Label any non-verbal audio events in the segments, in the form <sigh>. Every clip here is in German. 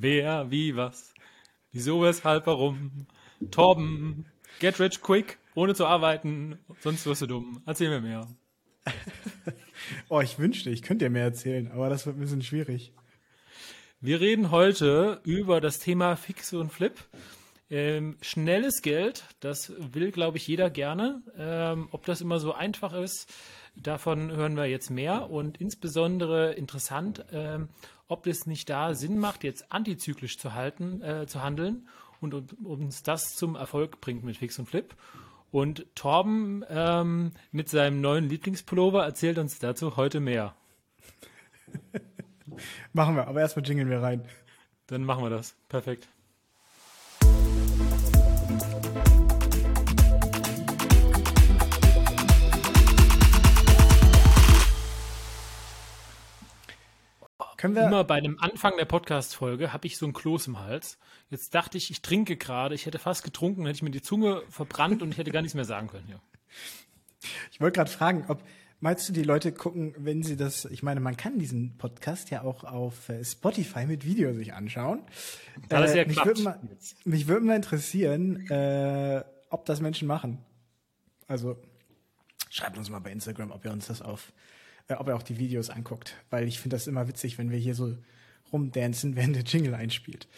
Wer, wie, was? Wieso, weshalb, warum? Torben, get rich quick, ohne zu arbeiten, sonst wirst du dumm. Erzähl mir mehr. <laughs> oh, ich wünschte, ich könnte dir mehr erzählen, aber das wird ein bisschen schwierig. Wir reden heute über das Thema Fix und Flip. Ähm, schnelles Geld, das will, glaube ich, jeder gerne. Ähm, ob das immer so einfach ist, davon hören wir jetzt mehr. Und insbesondere interessant, ähm, ob es nicht da Sinn macht, jetzt antizyklisch zu halten, äh, zu handeln und, und uns das zum Erfolg bringt mit Fix und Flip. Und Torben ähm, mit seinem neuen Lieblingspullover erzählt uns dazu heute mehr. <laughs> machen wir, aber erstmal jingeln wir rein. Dann machen wir das. Perfekt. Können wir Immer bei einem Anfang der Podcast-Folge habe ich so ein Kloß im Hals. Jetzt dachte ich, ich trinke gerade. Ich hätte fast getrunken, hätte ich mir die Zunge verbrannt und ich hätte gar nichts mehr sagen können. Ja. <laughs> Ich wollte gerade fragen, ob meinst du, die Leute gucken, wenn sie das, ich meine, man kann diesen Podcast ja auch auf äh, Spotify mit Video sich anschauen. Da äh, ja mich würde mal, mich würde mal interessieren, äh, ob das Menschen machen. Also schreibt uns mal bei Instagram, ob ihr uns das auf ob er auch die Videos anguckt, weil ich finde das immer witzig, wenn wir hier so rumdancen, <laughs> während der Jingle einspielt.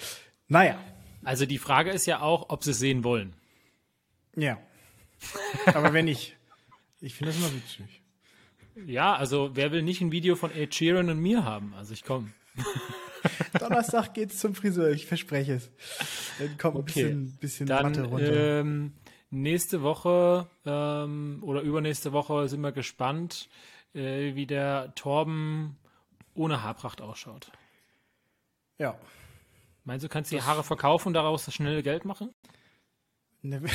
Naja. Also die Frage ist ja auch, ob sie es sehen wollen. Ja. Aber wenn nicht, ich finde das immer witzig. Ja, also wer will nicht ein Video von Ed Sheeran und mir haben? Also ich komme. <laughs> Donnerstag geht's zum Friseur, ich verspreche es. Dann kommt okay. ein bisschen, bisschen Dann, Matte runter. Ähm, nächste Woche ähm, oder übernächste Woche sind wir gespannt, äh, wie der Torben ohne Haarpracht ausschaut. Ja. Meinst du, kannst die Haare verkaufen und daraus das schnelle Geld machen? Ne, <laughs>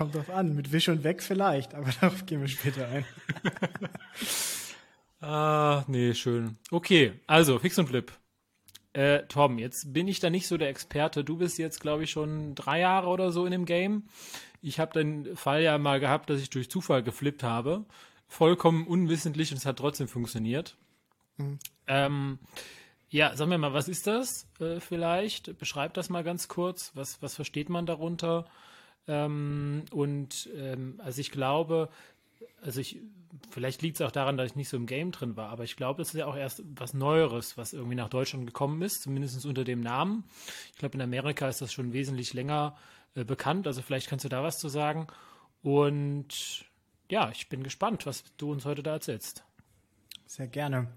Kommt drauf an, mit Wisch und Weg vielleicht, aber <laughs> darauf gehen wir später ein. <laughs> ah, nee, schön. Okay, also Fix und Flip. Äh, Torben, jetzt bin ich da nicht so der Experte. Du bist jetzt, glaube ich, schon drei Jahre oder so in dem Game. Ich habe den Fall ja mal gehabt, dass ich durch Zufall geflippt habe. Vollkommen unwissentlich und es hat trotzdem funktioniert. Mhm. Ähm, ja, sagen wir mal, was ist das äh, vielleicht? Beschreib das mal ganz kurz. Was, was versteht man darunter? Ähm, und ähm, also ich glaube, also ich, vielleicht liegt es auch daran, dass ich nicht so im Game drin war, aber ich glaube, das ist ja auch erst was Neueres, was irgendwie nach Deutschland gekommen ist, zumindest unter dem Namen. Ich glaube, in Amerika ist das schon wesentlich länger äh, bekannt. Also vielleicht kannst du da was zu sagen. Und ja, ich bin gespannt, was du uns heute da erzählst. Sehr gerne.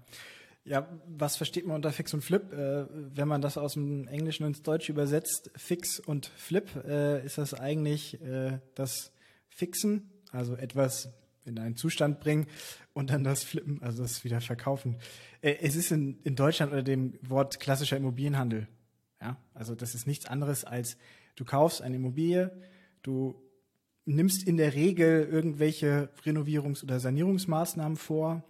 Ja, was versteht man unter Fix und Flip? Äh, wenn man das aus dem Englischen ins Deutsche übersetzt, Fix und Flip, äh, ist das eigentlich äh, das Fixen, also etwas in einen Zustand bringen und dann das Flippen, also das wieder verkaufen. Äh, es ist in, in Deutschland unter dem Wort klassischer Immobilienhandel. Ja, also das ist nichts anderes als Du kaufst eine Immobilie, du nimmst in der Regel irgendwelche Renovierungs- oder Sanierungsmaßnahmen vor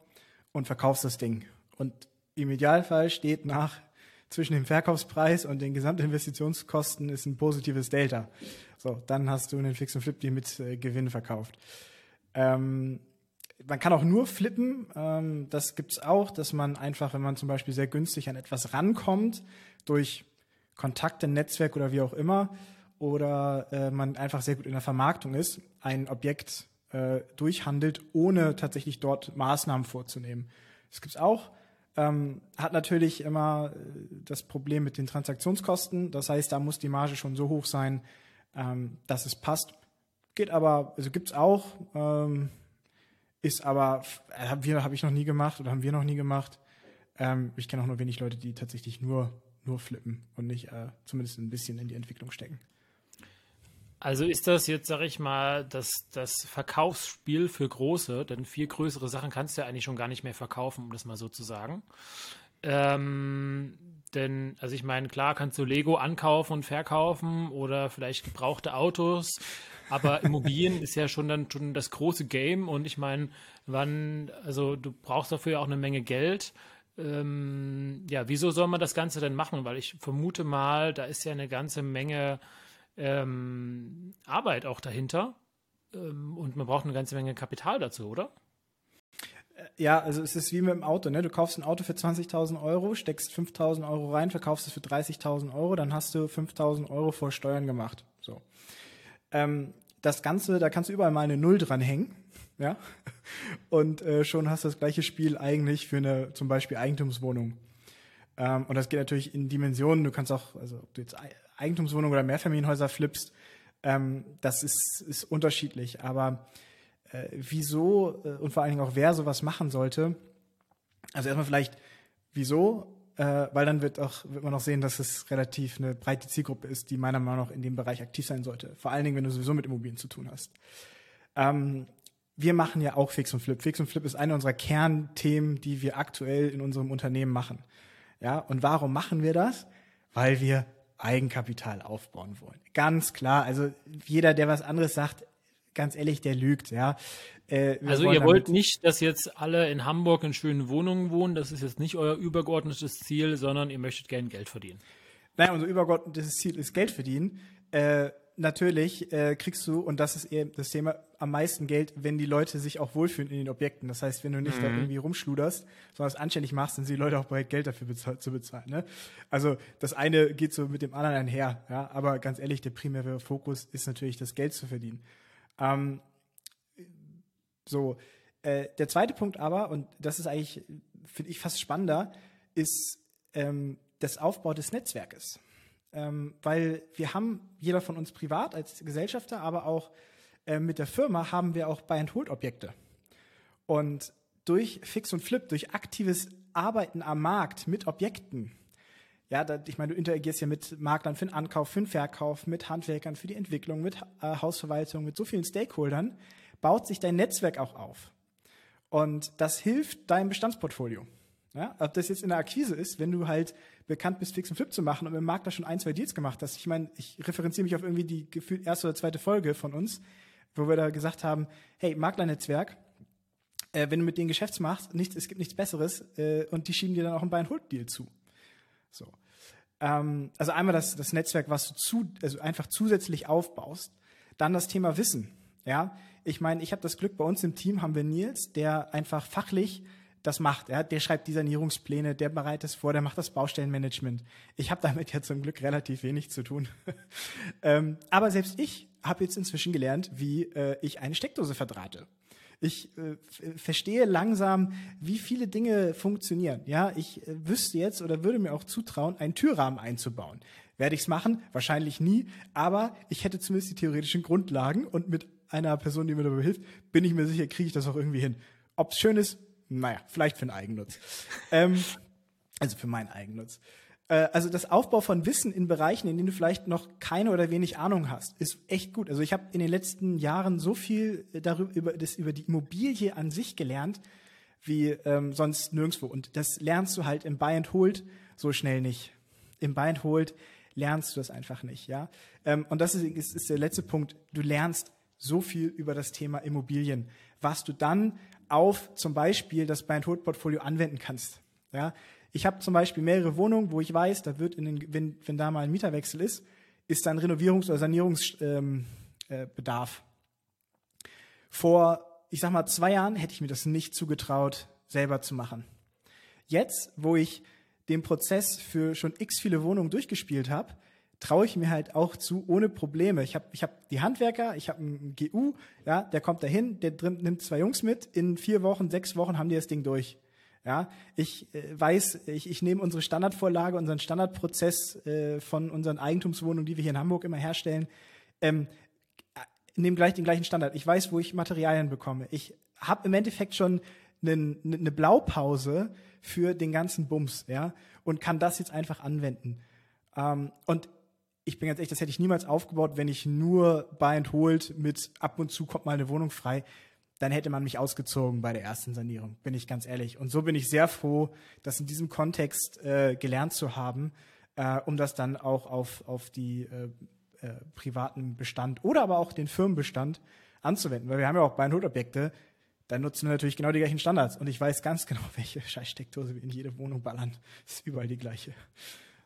und verkaufst das Ding. Und im Idealfall steht nach zwischen dem Verkaufspreis und den Gesamtinvestitionskosten ist ein positives Delta. So, dann hast du einen Fix und Flip, die mit äh, Gewinn verkauft. Ähm, man kann auch nur flippen. Ähm, das gibt's auch, dass man einfach, wenn man zum Beispiel sehr günstig an etwas rankommt, durch Kontakte, Netzwerk oder wie auch immer, oder äh, man einfach sehr gut in der Vermarktung ist, ein Objekt äh, durchhandelt, ohne tatsächlich dort Maßnahmen vorzunehmen. Das gibt's auch. Ähm, hat natürlich immer äh, das Problem mit den Transaktionskosten. Das heißt, da muss die Marge schon so hoch sein, ähm, dass es passt. Geht aber, also gibt's auch, ähm, ist aber, äh, haben wir, habe ich noch nie gemacht oder haben wir noch nie gemacht. Ähm, ich kenne auch nur wenig Leute, die tatsächlich nur, nur flippen und nicht äh, zumindest ein bisschen in die Entwicklung stecken. Also ist das jetzt, sag ich mal, das, das Verkaufsspiel für große, denn viel größere Sachen kannst du ja eigentlich schon gar nicht mehr verkaufen, um das mal so zu sagen. Ähm, denn, also ich meine, klar kannst du Lego ankaufen und verkaufen oder vielleicht gebrauchte Autos, aber <laughs> Immobilien ist ja schon dann schon das große Game und ich meine, wann, also du brauchst dafür ja auch eine Menge Geld. Ähm, ja, wieso soll man das Ganze denn machen? Weil ich vermute mal, da ist ja eine ganze Menge ähm, Arbeit auch dahinter. Ähm, und man braucht eine ganze Menge Kapital dazu, oder? Ja, also es ist wie mit dem Auto, ne? Du kaufst ein Auto für 20.000 Euro, steckst 5.000 Euro rein, verkaufst es für 30.000 Euro, dann hast du 5.000 Euro vor Steuern gemacht. So. Ähm, das Ganze, da kannst du überall mal eine Null dranhängen, <laughs> ja? Und äh, schon hast du das gleiche Spiel eigentlich für eine zum Beispiel Eigentumswohnung. Ähm, und das geht natürlich in Dimensionen. Du kannst auch, also ob du jetzt Eigentumswohnung oder Mehrfamilienhäuser flippst, ähm, das ist, ist unterschiedlich. Aber äh, wieso äh, und vor allen Dingen auch wer sowas machen sollte. Also erstmal vielleicht, wieso? Äh, weil dann wird, auch, wird man auch sehen, dass es relativ eine breite Zielgruppe ist, die meiner Meinung nach in dem Bereich aktiv sein sollte. Vor allen Dingen, wenn du sowieso mit Immobilien zu tun hast. Ähm, wir machen ja auch Fix und Flip. Fix und Flip ist eine unserer Kernthemen, die wir aktuell in unserem Unternehmen machen. Ja, und warum machen wir das? Weil wir Eigenkapital aufbauen wollen. Ganz klar. Also jeder, der was anderes sagt, ganz ehrlich, der lügt, ja. Äh, also ihr wollt nicht, dass jetzt alle in Hamburg in schönen Wohnungen wohnen, das ist jetzt nicht euer übergeordnetes Ziel, sondern ihr möchtet gerne Geld verdienen. Nein, unser übergeordnetes Ziel ist Geld verdienen. Äh, natürlich äh, kriegst du, und das ist eben das Thema, am meisten Geld, wenn die Leute sich auch wohlfühlen in den Objekten. Das heißt, wenn du nicht mhm. da irgendwie rumschluderst, sondern es anständig machst, dann sind die Leute auch bereit, Geld dafür bezahl zu bezahlen. Ne? Also das eine geht so mit dem anderen einher. Ja? Aber ganz ehrlich, der primäre Fokus ist natürlich, das Geld zu verdienen. Ähm, so, äh, der zweite Punkt aber, und das ist eigentlich, finde ich, fast spannender, ist ähm, das Aufbau des Netzwerkes. Ähm, weil wir haben, jeder von uns privat als Gesellschafter, aber auch äh, mit der Firma haben wir auch Buy-and-Hold-Objekte. Und durch Fix und Flip, durch aktives Arbeiten am Markt mit Objekten, ja, da, ich meine, du interagierst ja mit Maklern für den Ankauf, für den Verkauf, mit Handwerkern, für die Entwicklung, mit äh, Hausverwaltung, mit so vielen Stakeholdern, baut sich dein Netzwerk auch auf. Und das hilft deinem Bestandsportfolio. Ja, ob das jetzt in der Akquise ist, wenn du halt bekannt bist, Fix und Flip zu machen und im Makler schon ein, zwei Deals gemacht hast. Ich meine, ich referenziere mich auf irgendwie die gefühlt erste oder zweite Folge von uns, wo wir da gesagt haben, hey, Maklernetzwerk, äh, wenn du mit denen Geschäfts machst, nichts, es gibt nichts Besseres äh, und die schieben dir dann auch einen Buy-and-Hold-Deal zu. So. Ähm, also einmal das, das Netzwerk, was du zu, also einfach zusätzlich aufbaust. Dann das Thema Wissen. Ja, ich meine, ich habe das Glück, bei uns im Team haben wir Nils, der einfach fachlich das macht. Ja? Der schreibt die Sanierungspläne, der bereitet es vor, der macht das Baustellenmanagement. Ich habe damit ja zum Glück relativ wenig zu tun. <laughs> ähm, aber selbst ich habe jetzt inzwischen gelernt, wie äh, ich eine Steckdose verdrahte. Ich äh, verstehe langsam, wie viele Dinge funktionieren. Ja, ich äh, wüsste jetzt oder würde mir auch zutrauen, einen Türrahmen einzubauen. Werde ich es machen? Wahrscheinlich nie. Aber ich hätte zumindest die theoretischen Grundlagen und mit einer Person, die mir dabei hilft, bin ich mir sicher, kriege ich das auch irgendwie hin. Ob es schön ist, naja, vielleicht für einen Eigennutz. ähm, also für meinen Eigennutz. Äh, also das Aufbau von Wissen in Bereichen, in denen du vielleicht noch keine oder wenig Ahnung hast, ist echt gut. Also ich habe in den letzten Jahren so viel darüber über, das, über die Immobilie an sich gelernt, wie ähm, sonst nirgendwo. Und das lernst du halt im Buy and Hold so schnell nicht. Im Buy and Hold lernst du das einfach nicht, ja. Ähm, und das ist, ist, ist der letzte Punkt. Du lernst so viel über das Thema Immobilien, was du dann auf zum Beispiel das Buy and Hold Portfolio anwenden kannst. Ja, ich habe zum Beispiel mehrere Wohnungen, wo ich weiß, da wird in den, wenn, wenn da mal ein Mieterwechsel ist, ist dann Renovierungs- oder Sanierungsbedarf. Ähm, äh, Vor, ich sag mal, zwei Jahren hätte ich mir das nicht zugetraut, selber zu machen. Jetzt, wo ich den Prozess für schon x viele Wohnungen durchgespielt habe, traue ich mir halt auch zu, ohne Probleme. Ich habe ich hab die Handwerker, ich habe einen GU, ja, der kommt dahin, der drin, nimmt zwei Jungs mit, in vier Wochen, sechs Wochen haben die das Ding durch. Ja, ich äh, weiß, ich, ich nehme unsere Standardvorlage, unseren Standardprozess äh, von unseren Eigentumswohnungen, die wir hier in Hamburg immer herstellen, ähm, nehme gleich den gleichen Standard. Ich weiß, wo ich Materialien bekomme. Ich habe im Endeffekt schon eine, eine Blaupause für den ganzen Bums, ja, und kann das jetzt einfach anwenden. Ähm, und ich bin ganz ehrlich, das hätte ich niemals aufgebaut, wenn ich nur Buy and Hold mit ab und zu kommt mal eine Wohnung frei dann hätte man mich ausgezogen bei der ersten Sanierung, bin ich ganz ehrlich. Und so bin ich sehr froh, das in diesem Kontext äh, gelernt zu haben, äh, um das dann auch auf, auf die äh, äh privaten Bestand oder aber auch den Firmenbestand anzuwenden. Weil wir haben ja auch Buy-and-Hold-Objekte, da nutzen wir natürlich genau die gleichen Standards. Und ich weiß ganz genau, <laughs> welche Scheißsteckdose wir in jede Wohnung ballern. Das <laughs> ist überall die gleiche.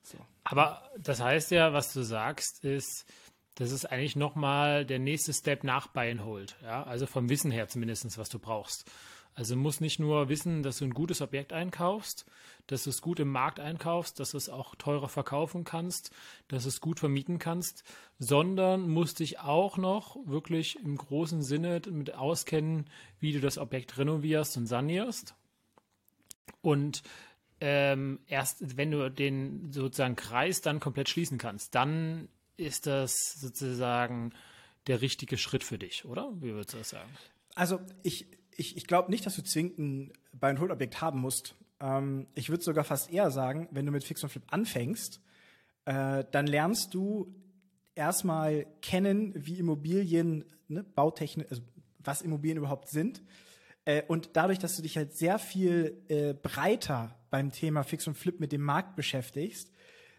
So. Aber das heißt ja, was du sagst, ist, das ist eigentlich nochmal der nächste Step nach Buy Hold. Ja? Also vom Wissen her zumindest, was du brauchst. Also muss nicht nur wissen, dass du ein gutes Objekt einkaufst, dass du es gut im Markt einkaufst, dass du es auch teurer verkaufen kannst, dass du es gut vermieten kannst, sondern musst dich auch noch wirklich im großen Sinne mit auskennen, wie du das Objekt renovierst und sanierst. Und ähm, erst wenn du den sozusagen Kreis dann komplett schließen kannst, dann ist das sozusagen der richtige Schritt für dich, oder? Wie würdest du das sagen? Also ich, ich, ich glaube nicht, dass du zwingend ein Buy-and-Hold-Objekt haben musst. Ähm, ich würde sogar fast eher sagen, wenn du mit Fix und Flip anfängst, äh, dann lernst du erstmal kennen, wie Immobilien, ne, Bautechnik, also was Immobilien überhaupt sind. Äh, und dadurch, dass du dich halt sehr viel äh, breiter beim Thema Fix und Flip mit dem Markt beschäftigst,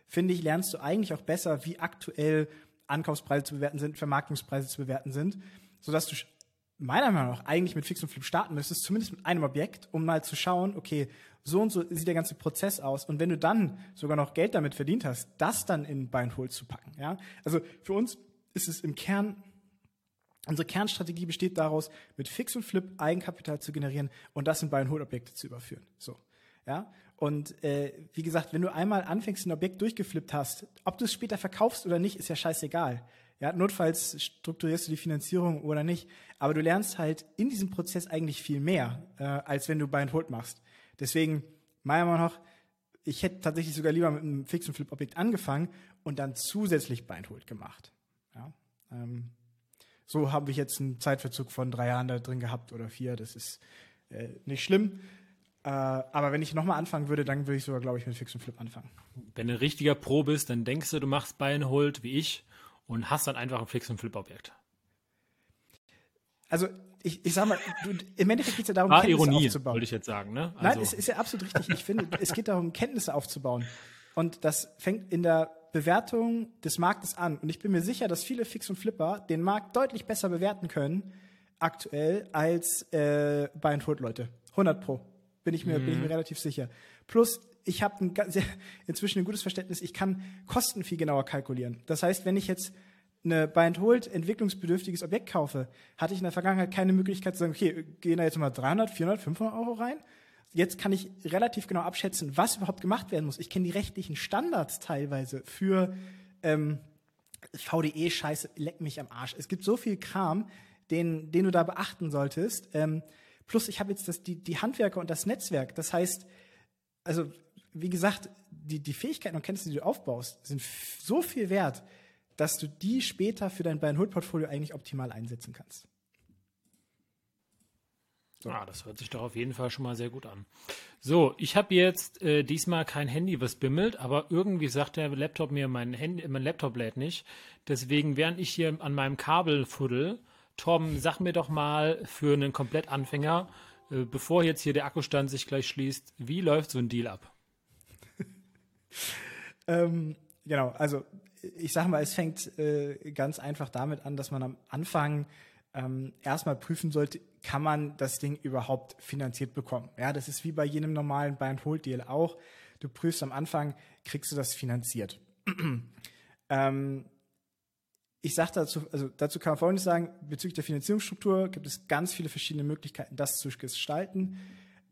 finde ich, lernst du eigentlich auch besser, wie aktuell Ankaufspreise zu bewerten sind, Vermarktungspreise zu bewerten sind, sodass du meiner Meinung nach eigentlich mit Fix und Flip starten müsstest, zumindest mit einem Objekt, um mal zu schauen, okay, so und so sieht der ganze Prozess aus. Und wenn du dann sogar noch Geld damit verdient hast, das dann in Buy and zu packen. Ja? Also für uns ist es im Kern, unsere Kernstrategie besteht daraus, mit Fix und Flip Eigenkapital zu generieren und das in Buy and Hold Objekte zu überführen. So. Ja? Und äh, wie gesagt, wenn du einmal anfängst, ein Objekt durchgeflippt hast, ob du es später verkaufst oder nicht, ist ja scheißegal. Ja, notfalls strukturierst du die Finanzierung oder nicht. Aber du lernst halt in diesem Prozess eigentlich viel mehr, äh, als wenn du Buy and Hold machst. Deswegen, meiner Meinung nach, ich hätte tatsächlich sogar lieber mit einem Fix- und Flip-Objekt angefangen und dann zusätzlich Buy and Hold gemacht. Ja, ähm, so habe ich jetzt einen Zeitverzug von drei Jahren da drin gehabt oder vier. Das ist äh, nicht schlimm. Äh, aber wenn ich nochmal anfangen würde, dann würde ich sogar, glaube ich, mit Fix und Flip anfangen. Wenn du ein richtiger Pro bist, dann denkst du, du machst Buy Hold wie ich und hast dann einfach ein Fix- und Flip-Objekt. Also ich, ich sag mal, du, im Endeffekt geht es ja darum, Kenntnisse Ironie, aufzubauen. wollte ich jetzt sagen. Ne? Also. Nein, es ist ja absolut richtig. Ich finde, es geht darum, Kenntnisse aufzubauen. Und das fängt in der Bewertung des Marktes an. Und ich bin mir sicher, dass viele Fix und Flipper den Markt deutlich besser bewerten können aktuell als äh, Buy and Hold Leute. 100 pro bin ich mir, mhm. bin ich mir mhm. relativ sicher. Plus, ich habe ein, <laughs> inzwischen ein gutes Verständnis, ich kann Kosten viel genauer kalkulieren. Das heißt, wenn ich jetzt eine Buy and Hold entwicklungsbedürftiges Objekt kaufe, hatte ich in der Vergangenheit keine Möglichkeit zu sagen, okay, gehen da jetzt mal 300, 400, 500 Euro rein. Jetzt kann ich relativ genau abschätzen, was überhaupt gemacht werden muss. Ich kenne die rechtlichen Standards teilweise für ähm, VDE-Scheiße, leck mich am Arsch. Es gibt so viel Kram, den, den du da beachten solltest. Ähm, Plus ich habe jetzt das, die, die Handwerker und das Netzwerk. Das heißt, also wie gesagt, die, die Fähigkeiten und Kenntnisse, die du aufbaust, sind so viel wert, dass du die später für dein Buy-and-Hold-Portfolio eigentlich optimal einsetzen kannst. So. Ah, das hört sich doch auf jeden Fall schon mal sehr gut an. So, ich habe jetzt äh, diesmal kein Handy, was bimmelt, aber irgendwie sagt der Laptop mir, mein, Handy, mein Laptop lädt nicht. Deswegen, während ich hier an meinem Kabel fuddel, Tom, sag mir doch mal für einen Komplettanfänger, äh, bevor jetzt hier der Akkustand sich gleich schließt, wie läuft so ein Deal ab? <laughs> ähm, genau, also ich sage mal, es fängt äh, ganz einfach damit an, dass man am Anfang ähm, erstmal prüfen sollte, kann man das Ding überhaupt finanziert bekommen. Ja, das ist wie bei jedem normalen Buy-and-Hold-Deal auch. Du prüfst am Anfang, kriegst du das finanziert. <clears throat> ähm, ich sage dazu, also dazu kann man Folgendes sagen, bezüglich der Finanzierungsstruktur gibt es ganz viele verschiedene Möglichkeiten, das zu gestalten.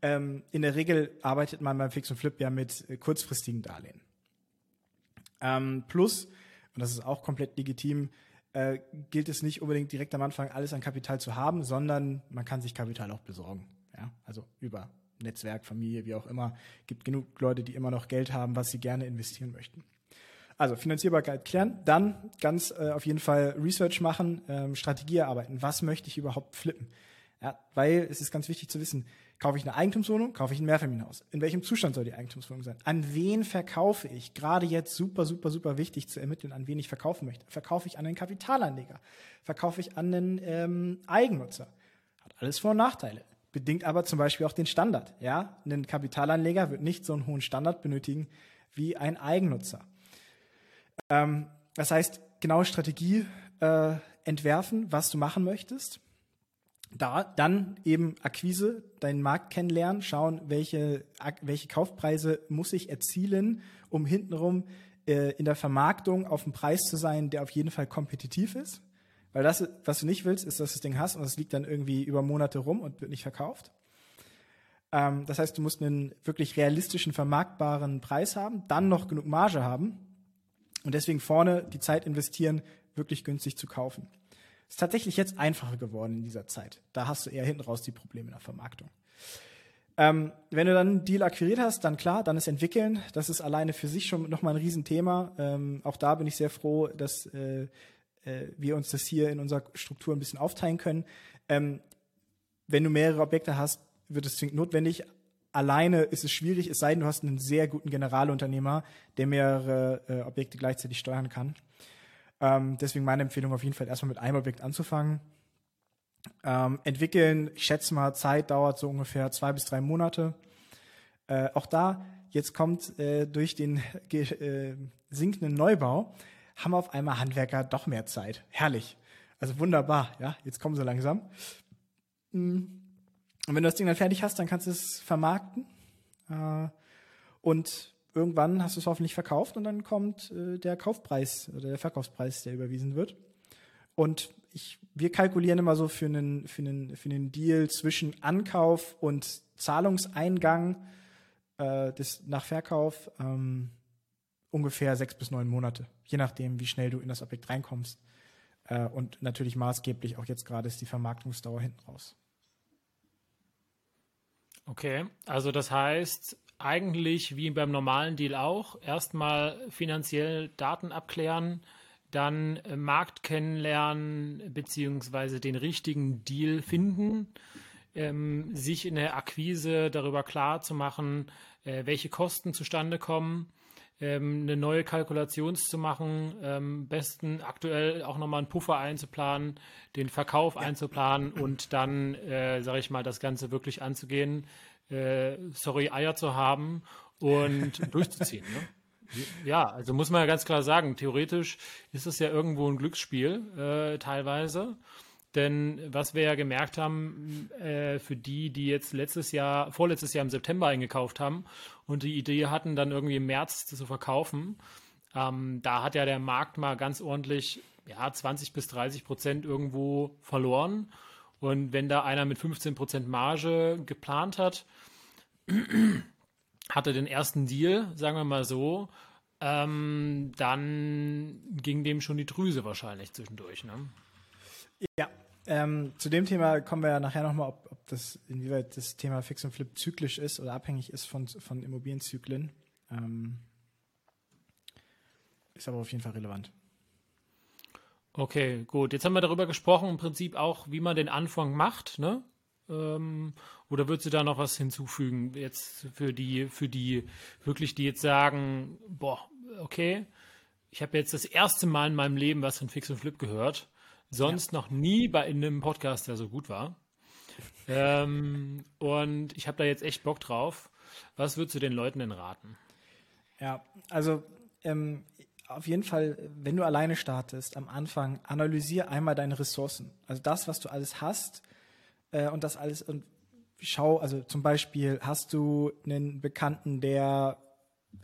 Ähm, in der Regel arbeitet man beim Fix und Flip ja mit äh, kurzfristigen Darlehen. Ähm, plus, und das ist auch komplett legitim, äh, gilt es nicht unbedingt direkt am Anfang alles an Kapital zu haben, sondern man kann sich Kapital auch besorgen. Ja? Also über Netzwerk, Familie, wie auch immer. gibt genug Leute, die immer noch Geld haben, was sie gerne investieren möchten. Also Finanzierbarkeit klären, dann ganz äh, auf jeden Fall Research machen, ähm, Strategie erarbeiten. Was möchte ich überhaupt flippen? Ja, weil es ist ganz wichtig zu wissen, kaufe ich eine Eigentumswohnung, kaufe ich ein Mehrfamilienhaus? In welchem Zustand soll die Eigentumswohnung sein? An wen verkaufe ich? Gerade jetzt super, super, super wichtig zu ermitteln, an wen ich verkaufen möchte. Verkaufe ich an einen Kapitalanleger? Verkaufe ich an einen ähm, Eigennutzer? Hat alles Vor- und Nachteile. Bedingt aber zum Beispiel auch den Standard. Ja, ein Kapitalanleger wird nicht so einen hohen Standard benötigen wie ein Eigennutzer. Ähm, das heißt, genaue Strategie äh, entwerfen, was du machen möchtest. Da, dann eben Akquise, deinen Markt kennenlernen, schauen, welche, welche Kaufpreise muss ich erzielen, um hintenrum äh, in der Vermarktung auf einem Preis zu sein, der auf jeden Fall kompetitiv ist. Weil das, was du nicht willst, ist, dass du das Ding hast und es liegt dann irgendwie über Monate rum und wird nicht verkauft. Ähm, das heißt, du musst einen wirklich realistischen, vermarktbaren Preis haben, dann noch genug Marge haben und deswegen vorne die Zeit investieren, wirklich günstig zu kaufen. Ist tatsächlich jetzt einfacher geworden in dieser Zeit. Da hast du eher hinten raus die Probleme in der Vermarktung. Ähm, wenn du dann einen Deal akquiriert hast, dann klar, dann ist entwickeln. Das ist alleine für sich schon nochmal ein Riesenthema. Ähm, auch da bin ich sehr froh, dass äh, äh, wir uns das hier in unserer Struktur ein bisschen aufteilen können. Ähm, wenn du mehrere Objekte hast, wird es zwingend notwendig. Alleine ist es schwierig, es sei denn, du hast einen sehr guten Generalunternehmer, der mehrere äh, Objekte gleichzeitig steuern kann. Ähm, deswegen meine Empfehlung auf jeden Fall erstmal mit einem Objekt anzufangen. Ähm, entwickeln, ich schätze mal, Zeit dauert so ungefähr zwei bis drei Monate. Äh, auch da, jetzt kommt äh, durch den <laughs> äh, sinkenden Neubau, haben auf einmal Handwerker doch mehr Zeit. Herrlich. Also wunderbar, ja, jetzt kommen sie langsam. Mm. Und wenn du das Ding dann fertig hast, dann kannst du es vermarkten. Äh, und irgendwann hast du es hoffentlich verkauft und dann kommt äh, der Kaufpreis oder der Verkaufspreis, der überwiesen wird. Und ich, wir kalkulieren immer so für einen, für, einen, für einen Deal zwischen Ankauf und Zahlungseingang äh, des, nach Verkauf ähm, ungefähr sechs bis neun Monate, je nachdem, wie schnell du in das Objekt reinkommst. Äh, und natürlich maßgeblich auch jetzt gerade ist die Vermarktungsdauer hinten raus. Okay, also das heißt, eigentlich wie beim normalen Deal auch, erstmal finanziell Daten abklären, dann Markt kennenlernen, beziehungsweise den richtigen Deal finden, ähm, sich in der Akquise darüber klar zu machen, äh, welche Kosten zustande kommen, ähm, eine neue Kalkulation zu machen, ähm, besten aktuell auch nochmal einen Puffer einzuplanen, den Verkauf ja. einzuplanen und dann, äh, sage ich mal, das Ganze wirklich anzugehen, äh, sorry, Eier zu haben und <laughs> durchzuziehen. Ne? Ja, also muss man ja ganz klar sagen, theoretisch ist es ja irgendwo ein Glücksspiel, äh, teilweise. Denn was wir ja gemerkt haben, äh, für die, die jetzt letztes Jahr, vorletztes Jahr im September eingekauft haben und die Idee hatten, dann irgendwie im März zu verkaufen, ähm, da hat ja der Markt mal ganz ordentlich ja, 20 bis 30 Prozent irgendwo verloren. Und wenn da einer mit 15 Prozent Marge geplant hat, <clears throat> hatte den ersten Deal, sagen wir mal so, ähm, dann ging dem schon die Drüse wahrscheinlich zwischendurch. Ne? Ja, ähm, zu dem Thema kommen wir ja nachher nochmal, ob, ob das, inwieweit das Thema Fix und Flip zyklisch ist oder abhängig ist von, von Immobilienzyklen. Ähm, ist aber auf jeden Fall relevant. Okay, gut. Jetzt haben wir darüber gesprochen, im Prinzip auch, wie man den Anfang macht, ne? Ähm, oder würdest du da noch was hinzufügen, jetzt für die, für die wirklich, die jetzt sagen, boah, okay, ich habe jetzt das erste Mal in meinem Leben was von Fix und Flip gehört, sonst ja. noch nie bei in einem Podcast, der so gut war. ähm, und ich habe da jetzt echt Bock drauf. Was würdest du den Leuten denn raten? Ja, also ähm, auf jeden Fall, wenn du alleine startest, am Anfang analysier einmal deine Ressourcen. Also das, was du alles hast, äh, und das alles und schau, also zum Beispiel hast du einen Bekannten, der,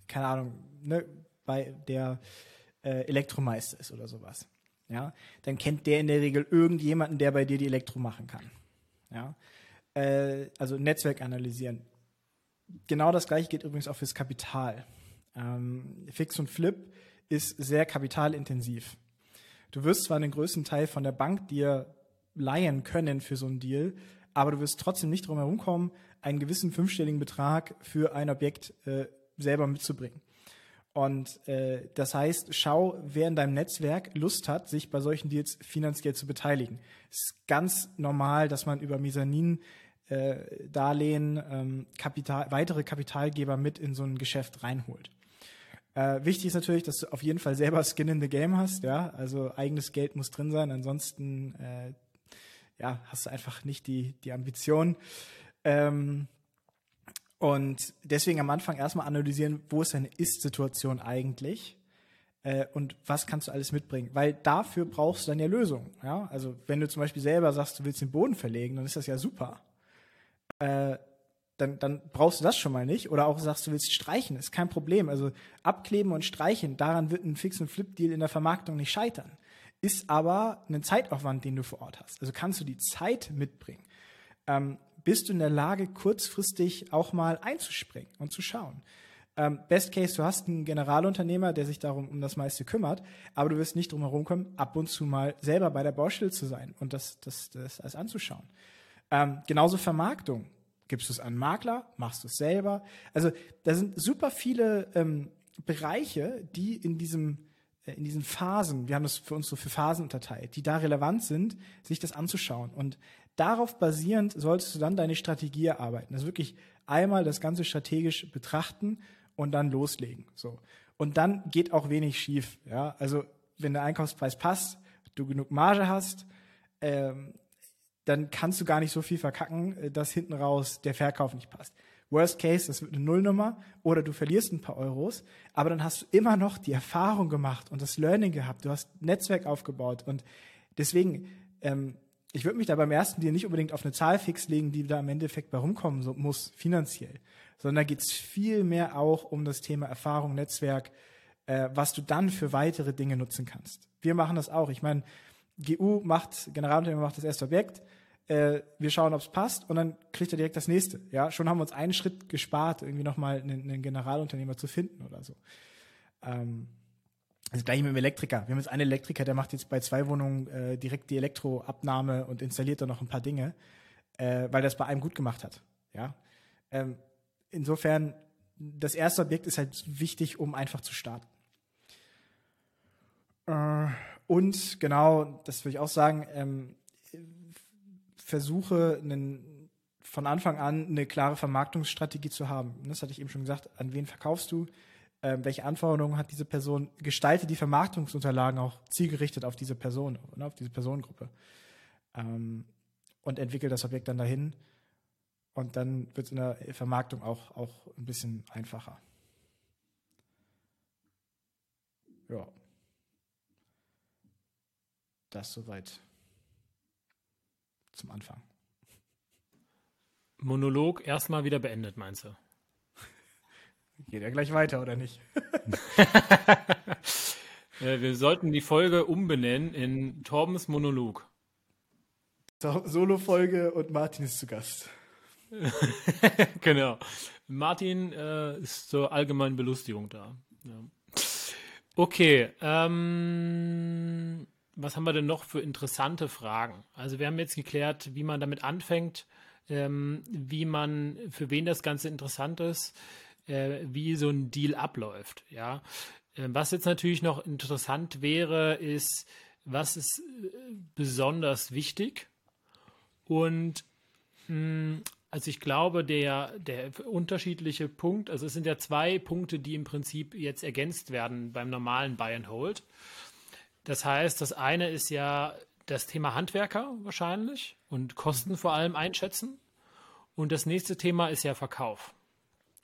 keine Ahnung, ne, bei der äh, Elektromeister ist oder sowas. Ja, dann kennt der in der Regel irgendjemanden, der bei dir die Elektro machen kann. Ja, äh, also Netzwerk analysieren. Genau das gleiche geht übrigens auch fürs Kapital. Ähm, Fix und Flip ist sehr kapitalintensiv. Du wirst zwar den größten Teil von der Bank dir leihen können für so einen Deal, aber du wirst trotzdem nicht drum herum kommen, einen gewissen fünfstelligen Betrag für ein Objekt äh, selber mitzubringen. Und äh, das heißt, schau, wer in deinem Netzwerk Lust hat, sich bei solchen Deals finanziell zu beteiligen. Es ist ganz normal, dass man über Mezzanin äh, Darlehen ähm, Kapital, weitere Kapitalgeber mit in so ein Geschäft reinholt. Äh, wichtig ist natürlich, dass du auf jeden Fall selber Skin in the Game hast, ja, also eigenes Geld muss drin sein, ansonsten äh, ja, hast du einfach nicht die, die Ambition. Ähm, und deswegen am Anfang erstmal analysieren, wo ist deine Ist-Situation eigentlich äh, und was kannst du alles mitbringen. Weil dafür brauchst du dann ja Lösungen. Ja? Also wenn du zum Beispiel selber sagst, du willst den Boden verlegen, dann ist das ja super. Äh, dann, dann brauchst du das schon mal nicht. Oder auch sagst, du willst streichen, ist kein Problem. Also abkleben und streichen, daran wird ein Fix- und Flip-Deal in der Vermarktung nicht scheitern ist aber ein Zeitaufwand, den du vor Ort hast. Also kannst du die Zeit mitbringen. Ähm, bist du in der Lage, kurzfristig auch mal einzuspringen und zu schauen. Ähm, Best Case, du hast einen Generalunternehmer, der sich darum um das meiste kümmert, aber du wirst nicht drum herum kommen, ab und zu mal selber bei der Baustelle zu sein und das, das, das alles anzuschauen. Ähm, genauso Vermarktung. Gibst du es an Makler? Machst du es selber? Also da sind super viele ähm, Bereiche, die in diesem äh, in diesen Phasen, wir haben das für uns so für Phasen unterteilt, die da relevant sind, sich das anzuschauen. Und darauf basierend solltest du dann deine Strategie erarbeiten. Also wirklich einmal das Ganze strategisch betrachten und dann loslegen. So. Und dann geht auch wenig schief. Ja? Also wenn der Einkaufspreis passt, du genug Marge hast, ähm, dann kannst du gar nicht so viel verkacken, äh, dass hinten raus der Verkauf nicht passt. Worst case, das wird eine Nullnummer oder du verlierst ein paar Euros, aber dann hast du immer noch die Erfahrung gemacht und das Learning gehabt. Du hast Netzwerk aufgebaut und deswegen, ähm, ich würde mich da beim ersten Deal nicht unbedingt auf eine Zahl fix legen, die da im Endeffekt bei rumkommen muss, finanziell, sondern da geht es viel mehr auch um das Thema Erfahrung, Netzwerk, äh, was du dann für weitere Dinge nutzen kannst. Wir machen das auch. Ich meine, GU macht, Generalunternehmer macht das erste Objekt, äh, wir schauen, ob es passt und dann kriegt er direkt das nächste. Ja, schon haben wir uns einen Schritt gespart, irgendwie nochmal einen, einen Generalunternehmer zu finden oder so. Ähm, das gleiche mit dem Elektriker. Wir haben jetzt einen Elektriker, der macht jetzt bei zwei Wohnungen äh, direkt die Elektroabnahme und installiert da noch ein paar Dinge, äh, weil das bei einem gut gemacht hat. Ja. Ähm, insofern, das erste Objekt ist halt wichtig, um einfach zu starten. Äh, und genau, das würde ich auch sagen, ähm, versuche einen, von Anfang an eine klare Vermarktungsstrategie zu haben. Das hatte ich eben schon gesagt, an wen verkaufst du, ähm, welche Anforderungen hat diese Person, gestalte die Vermarktungsunterlagen auch zielgerichtet auf diese Person, ne, auf diese Personengruppe ähm, und entwickle das Objekt dann dahin und dann wird es in der Vermarktung auch, auch ein bisschen einfacher. Ja. Das soweit zum Anfang. Monolog erstmal wieder beendet, meinst du? <laughs> Geht ja gleich weiter, oder nicht? <laughs> Äh, wir sollten die Folge umbenennen in Torbens Monolog. Solo-Folge und Martin ist zu Gast. <laughs> genau. Martin äh, ist zur allgemeinen Belustigung da. Ja. Okay. Ähm, was haben wir denn noch für interessante Fragen? Also wir haben jetzt geklärt, wie man damit anfängt, ähm, wie man, für wen das Ganze interessant ist, äh, wie so ein Deal abläuft. Ja, äh, was jetzt natürlich noch interessant wäre, ist, was ist äh, besonders wichtig und mh, hm, also ich glaube, der, der unterschiedliche Punkt, also es sind ja zwei Punkte, die im Prinzip jetzt ergänzt werden beim normalen Buy and Hold. Das heißt, das eine ist ja das Thema Handwerker wahrscheinlich und Kosten vor allem einschätzen. Und das nächste Thema ist ja Verkauf.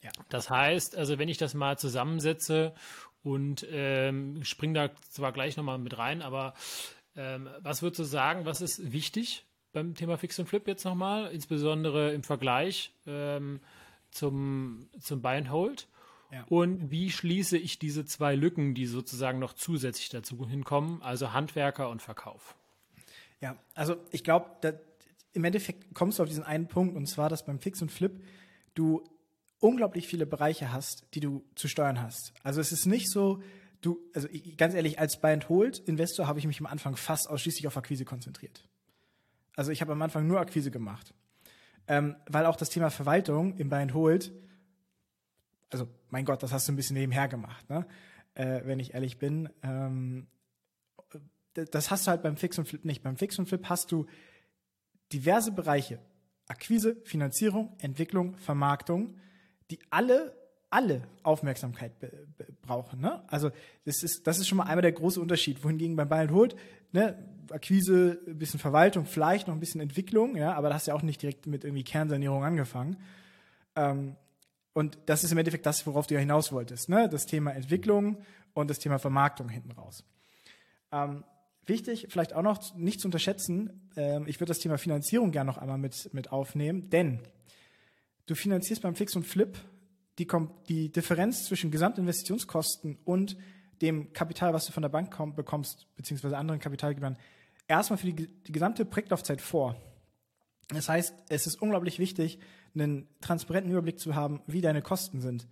Ja. Das heißt, also wenn ich das mal zusammensetze und ähm, spring da zwar gleich nochmal mit rein, aber ähm, was würdest du sagen, was ist wichtig beim Thema Fix und Flip jetzt nochmal, insbesondere im Vergleich ähm, zum, zum Buy and Hold? Und wie schließe ich diese zwei Lücken, die sozusagen noch zusätzlich dazu hinkommen, also Handwerker und Verkauf? Ja, also ich glaube, im Endeffekt kommst du auf diesen einen Punkt, und zwar, dass beim Fix und Flip du unglaublich viele Bereiche hast, die du zu steuern hast. Also es ist nicht so, du, also ganz ehrlich, als Buy and Hold Investor habe ich mich am Anfang fast ausschließlich auf Akquise konzentriert. Also ich habe am Anfang nur Akquise gemacht. Ähm, weil auch das Thema Verwaltung im Buy and Hold also mein Gott, das hast du ein bisschen nebenher gemacht, ne? Äh, wenn ich ehrlich bin. Ähm, das hast du halt beim Fix und Flip nicht. Beim Fix und Flip hast du diverse Bereiche. Akquise, Finanzierung, Entwicklung, Vermarktung, die alle alle Aufmerksamkeit brauchen. Ne? Also das ist, das ist schon mal einmal der große Unterschied. Wohingegen beim Buy and Hold, ne, Akquise, ein bisschen Verwaltung, vielleicht noch ein bisschen Entwicklung, ja, aber da hast du ja auch nicht direkt mit irgendwie Kernsanierung angefangen. Ähm, und das ist im Endeffekt das, worauf du ja hinaus wolltest, ne? das Thema Entwicklung und das Thema Vermarktung hinten raus. Ähm, wichtig, vielleicht auch noch nicht zu unterschätzen, ähm, ich würde das Thema Finanzierung gerne noch einmal mit, mit aufnehmen, denn du finanzierst beim Fix und Flip die, die Differenz zwischen Gesamtinvestitionskosten und dem Kapital, was du von der Bank bekommst, beziehungsweise anderen Kapitalgebern, erstmal für die, die gesamte Projektlaufzeit vor. Das heißt, es ist unglaublich wichtig, einen transparenten Überblick zu haben, wie deine Kosten sind.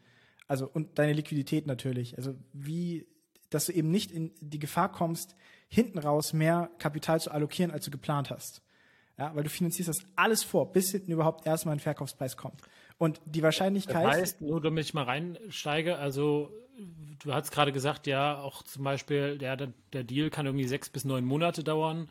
Also und deine Liquidität natürlich. Also wie, dass du eben nicht in die Gefahr kommst, hinten raus mehr Kapital zu allokieren, als du geplant hast. Ja, weil du finanzierst das alles vor, bis hinten überhaupt erstmal ein Verkaufspreis kommt. Und die Wahrscheinlichkeit. Das heißt, nur damit ich mal reinsteige, also du hast gerade gesagt, ja, auch zum Beispiel, der, der Deal kann irgendwie sechs bis neun Monate dauern.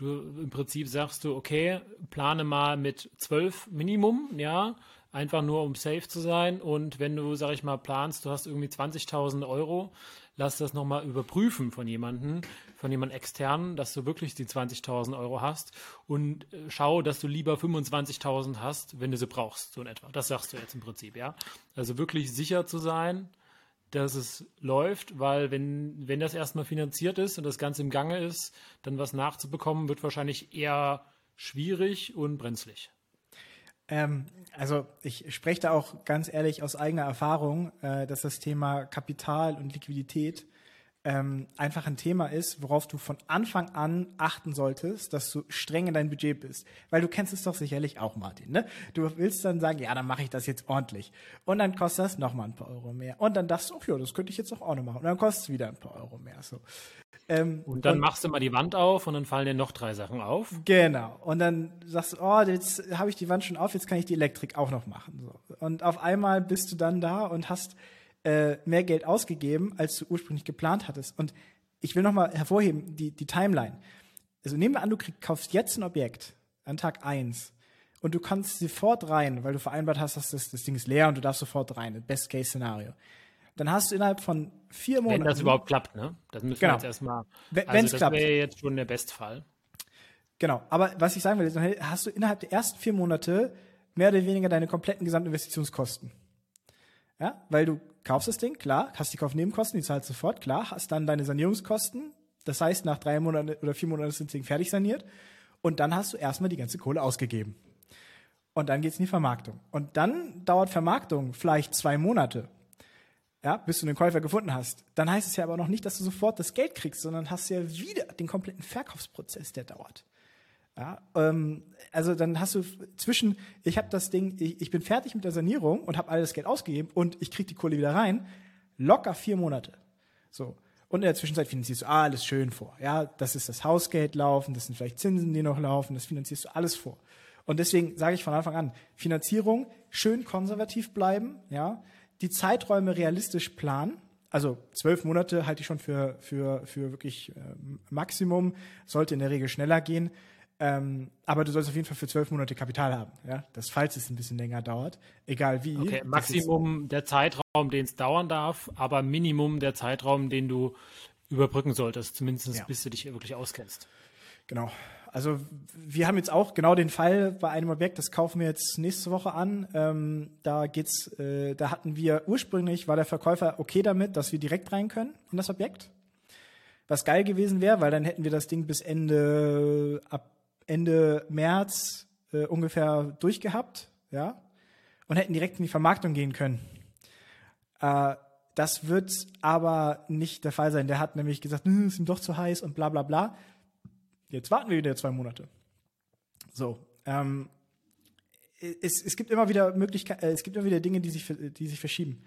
Du im Prinzip sagst du, okay, plane mal mit zwölf Minimum, ja, einfach nur um safe zu sein. Und wenn du, sag ich mal, planst, du hast irgendwie 20.000 Euro, lass das nochmal überprüfen von jemandem, von jemand externen, dass du wirklich die 20.000 Euro hast und äh, schau, dass du lieber 25.000 hast, wenn du sie brauchst, so in etwa. Das sagst du jetzt im Prinzip, ja. Also wirklich sicher zu sein, dass es läuft, weil wenn, wenn das erstmal finanziert ist und das Ganze im Gange ist, dann was nachzubekommen, wird wahrscheinlich eher schwierig und brenzlig. Ähm, also ich spreche da auch ganz ehrlich aus eigener Erfahrung, äh, dass das Thema Kapital und Liquidität ähm, einfach ein Thema ist, worauf du von Anfang an achten solltest, dass du streng in dein Budget bist. Weil du kennst es doch sicherlich auch, Martin. Ne? Du willst dann sagen, ja, dann mache ich das jetzt ordentlich. Und dann kostet das nochmal ein paar Euro mehr. Und dann dachtest du, oh ja, das könnte ich jetzt auch, auch noch machen. Und dann kostet es wieder ein paar Euro mehr. So. Ähm, und dann und, machst du mal die Wand auf und dann fallen dir noch drei Sachen auf. Genau. Und dann sagst du, oh, jetzt habe ich die Wand schon auf, jetzt kann ich die Elektrik auch noch machen. So. Und auf einmal bist du dann da und hast äh, mehr Geld ausgegeben, als du ursprünglich geplant hattest. Und ich will nochmal hervorheben, die, die Timeline. Also nehmen wir an, du krieg, kaufst jetzt ein Objekt an Tag eins und du kannst sofort rein, weil du vereinbart hast, dass das, das Ding ist leer und du darfst sofort rein. Best-Case-Szenario. Dann hast du innerhalb von vier Monaten. Wenn das überhaupt klappt, ne? Das müssen genau. wir jetzt erstmal. Wenn also es klappt. Das wäre jetzt schon der Bestfall. Genau. Aber was ich sagen will, dann hast du innerhalb der ersten vier Monate mehr oder weniger deine kompletten Gesamtinvestitionskosten. Ja, weil du kaufst das Ding, klar, hast die Kaufnebenkosten, die zahlst sofort, klar, hast dann deine Sanierungskosten. Das heißt, nach drei Monaten oder vier Monaten ist das Ding fertig saniert. Und dann hast du erstmal die ganze Kohle ausgegeben. Und dann geht's in die Vermarktung. Und dann dauert Vermarktung vielleicht zwei Monate. Ja, bis du den Käufer gefunden hast. Dann heißt es ja aber noch nicht, dass du sofort das Geld kriegst, sondern hast ja wieder den kompletten Verkaufsprozess, der dauert. Ja, ähm, also dann hast du zwischen, ich habe das Ding, ich, ich, bin fertig mit der Sanierung und habe alles Geld ausgegeben und ich kriege die Kohle wieder rein, locker vier Monate. So. Und in der Zwischenzeit finanzierst du alles schön vor. Ja, das ist das Hausgeld laufen, das sind vielleicht Zinsen, die noch laufen, das finanzierst du alles vor. Und deswegen sage ich von Anfang an, Finanzierung schön konservativ bleiben, ja, die Zeiträume realistisch planen. Also zwölf Monate halte ich schon für, für, für wirklich äh, Maximum, sollte in der Regel schneller gehen. Ähm, aber du sollst auf jeden Fall für zwölf Monate Kapital haben, ja, das falls es ein bisschen länger dauert, egal wie. Okay, Maximum der Zeitraum, den es dauern darf, aber Minimum der Zeitraum, den du überbrücken solltest, zumindest ja. bis du dich wirklich auskennst. Genau. Also wir haben jetzt auch genau den Fall bei einem Objekt, das kaufen wir jetzt nächste Woche an. Ähm, da geht's, äh, da hatten wir ursprünglich war der Verkäufer okay damit, dass wir direkt rein können in das Objekt. Was geil gewesen wäre, weil dann hätten wir das Ding bis Ende ab Ende März äh, ungefähr durchgehabt, ja, und hätten direkt in die Vermarktung gehen können. Äh, das wird aber nicht der Fall sein. Der hat nämlich gesagt, hm, ist ihm doch zu heiß und bla bla bla. Jetzt warten wir wieder zwei Monate. So. Ähm, es, es gibt immer wieder Möglichkeiten, äh, es gibt immer wieder Dinge, die sich, die sich verschieben.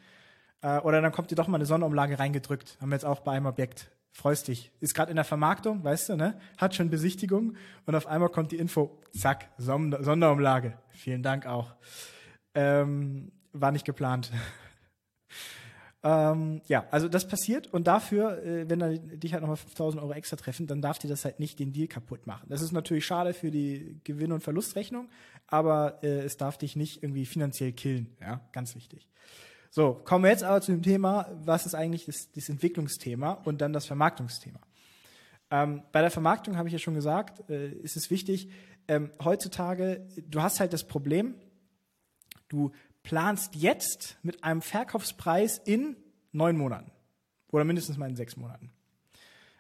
Äh, oder dann kommt dir doch mal eine Sonnenumlage reingedrückt. Haben wir jetzt auch bei einem Objekt freust dich. Ist gerade in der Vermarktung, weißt du, ne? Hat schon Besichtigung und auf einmal kommt die Info, zack, Sonder Sonderumlage. Vielen Dank auch. Ähm, war nicht geplant. <laughs> ähm, ja, also das passiert und dafür, äh, wenn dann dich halt nochmal 5000 Euro extra treffen, dann darf dir das halt nicht den Deal kaputt machen. Das ist natürlich schade für die Gewinn- und Verlustrechnung, aber äh, es darf dich nicht irgendwie finanziell killen. Ja, ganz wichtig. So, kommen wir jetzt aber zu dem Thema, was ist eigentlich das, das Entwicklungsthema und dann das Vermarktungsthema. Ähm, bei der Vermarktung habe ich ja schon gesagt, äh, ist es wichtig, ähm, heutzutage, du hast halt das Problem, du planst jetzt mit einem Verkaufspreis in neun Monaten oder mindestens mal in sechs Monaten.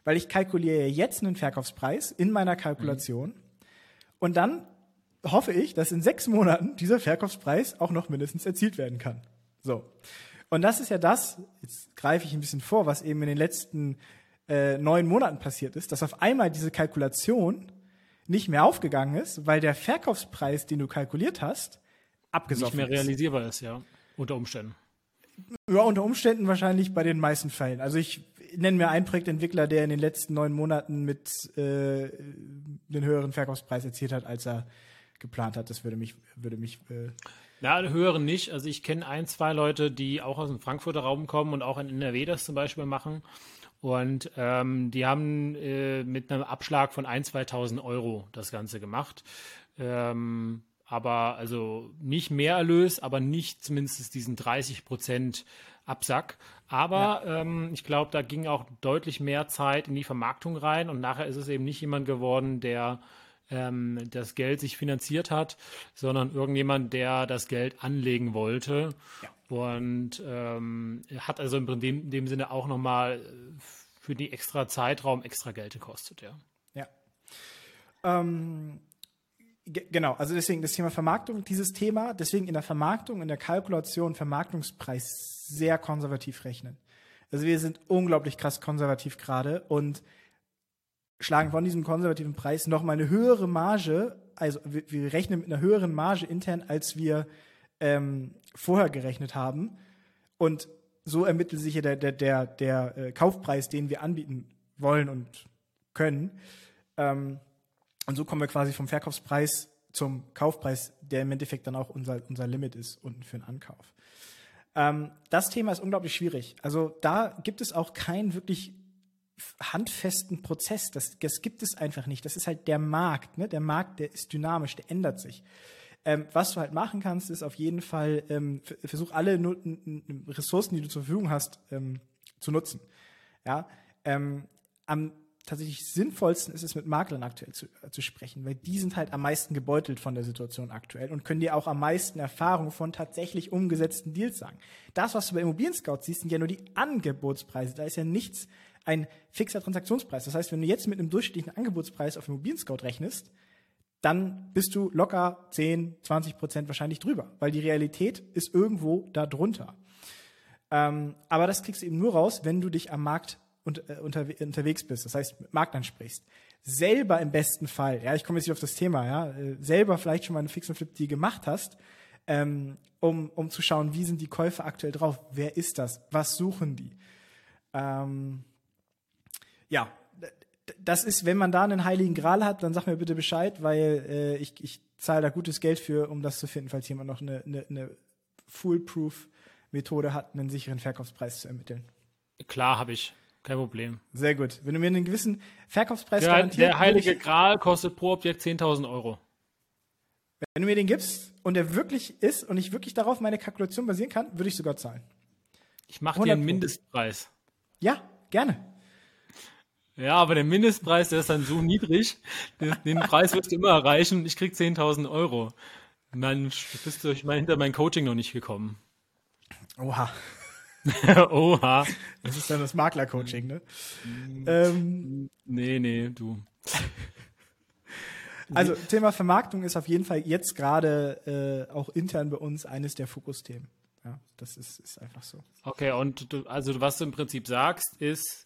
Weil ich kalkuliere jetzt einen Verkaufspreis in meiner Kalkulation mhm. und dann hoffe ich, dass in sechs Monaten dieser Verkaufspreis auch noch mindestens erzielt werden kann. So. Und das ist ja das, jetzt greife ich ein bisschen vor, was eben in den letzten äh, neun Monaten passiert ist, dass auf einmal diese Kalkulation nicht mehr aufgegangen ist, weil der Verkaufspreis, den du kalkuliert hast, abgesoffen Nicht mehr realisierbar ist, ja. Unter Umständen. Ja, unter Umständen wahrscheinlich bei den meisten Fällen. Also ich nenne mir einen Projektentwickler, der in den letzten neun Monaten mit äh, den höheren Verkaufspreis erzielt hat, als er geplant hat. Das würde mich, würde mich. Äh Na, höheren nicht. Also ich kenne ein, zwei Leute, die auch aus dem Frankfurter Raum kommen und auch in NRW das zum Beispiel machen. Und ähm, die haben äh, mit einem Abschlag von 1.000, 2.000 Euro das Ganze gemacht. Ähm, aber also nicht mehr Erlös, aber nicht zumindest diesen 30 Prozent Absack. Aber ja. ähm, ich glaube, da ging auch deutlich mehr Zeit in die Vermarktung rein und nachher ist es eben nicht jemand geworden, der ähm, das Geld sich finanziert hat, sondern irgendjemand, der das Geld anlegen wollte. Ja. Und ähm, hat also in dem, in dem Sinne auch nochmal für die extra Zeitraum extra Geld gekostet, ja. Ja. Ähm, genau, also deswegen das Thema Vermarktung, dieses Thema, deswegen in der Vermarktung, in der Kalkulation Vermarktungspreis sehr konservativ rechnen. Also wir sind unglaublich krass konservativ gerade und schlagen von diesem konservativen Preis noch mal eine höhere Marge, also wir, wir rechnen mit einer höheren Marge intern, als wir ähm, vorher gerechnet haben. Und so ermittelt sich ja der, der, der, der äh, Kaufpreis, den wir anbieten wollen und können. Ähm, und so kommen wir quasi vom Verkaufspreis zum Kaufpreis, der im Endeffekt dann auch unser, unser Limit ist unten für den Ankauf. Ähm, das Thema ist unglaublich schwierig. Also da gibt es auch keinen wirklich handfesten Prozess. Das, das gibt es einfach nicht. Das ist halt der Markt. Ne? Der Markt, der ist dynamisch, der ändert sich. Ähm, was du halt machen kannst, ist auf jeden Fall, ähm, versuch alle Ressourcen, die du zur Verfügung hast, ähm, zu nutzen. Ja, ähm, am tatsächlich sinnvollsten ist es, mit Maklern aktuell zu, äh, zu sprechen, weil die sind halt am meisten gebeutelt von der Situation aktuell und können dir auch am meisten Erfahrung von tatsächlich umgesetzten Deals sagen. Das, was du bei Immobilien Scout siehst, sind ja nur die Angebotspreise. Da ist ja nichts ein fixer Transaktionspreis. Das heißt, wenn du jetzt mit einem durchschnittlichen Angebotspreis auf Immobilien Scout rechnest, dann bist du locker 10, 20 Prozent wahrscheinlich drüber, weil die Realität ist irgendwo da drunter. Ähm, aber das kriegst du eben nur raus, wenn du dich am Markt und, äh, unterwe unterwegs bist, das heißt mit Markt ansprichst. Selber im besten Fall, ja, ich komme jetzt nicht auf das Thema, ja, äh, selber vielleicht schon mal eine Fix und Flip, die gemacht hast, ähm, um, um zu schauen, wie sind die Käufer aktuell drauf, wer ist das, was suchen die. Ähm, ja, das ist, wenn man da einen heiligen Gral hat, dann sag mir bitte Bescheid, weil äh, ich, ich zahle da gutes Geld für, um das zu finden, falls jemand noch eine, eine, eine Foolproof-Methode hat, einen sicheren Verkaufspreis zu ermitteln. Klar, habe ich. Kein Problem. Sehr gut. Wenn du mir einen gewissen Verkaufspreis der, garantierst. Der heilige Gral kostet pro Objekt 10.000 Euro. Wenn du mir den gibst und der wirklich ist und ich wirklich darauf meine Kalkulation basieren kann, würde ich sogar zahlen. Ich mache dir einen Mindestpreis. Ja, gerne. Ja, aber der Mindestpreis, der ist dann so niedrig, den, den Preis wirst du immer erreichen. Ich krieg 10.000 Euro. Dann bist du hinter mein Coaching noch nicht gekommen. Oha. <laughs> Oha. Das ist dann das Makler-Coaching, ne? ähm, nee, nee, du. <laughs> Also Thema Vermarktung ist auf jeden Fall jetzt gerade äh, auch intern bei uns eines der Fokusthemen. Ja, das ist, ist einfach so. Okay, und du, also was du im Prinzip sagst, ist,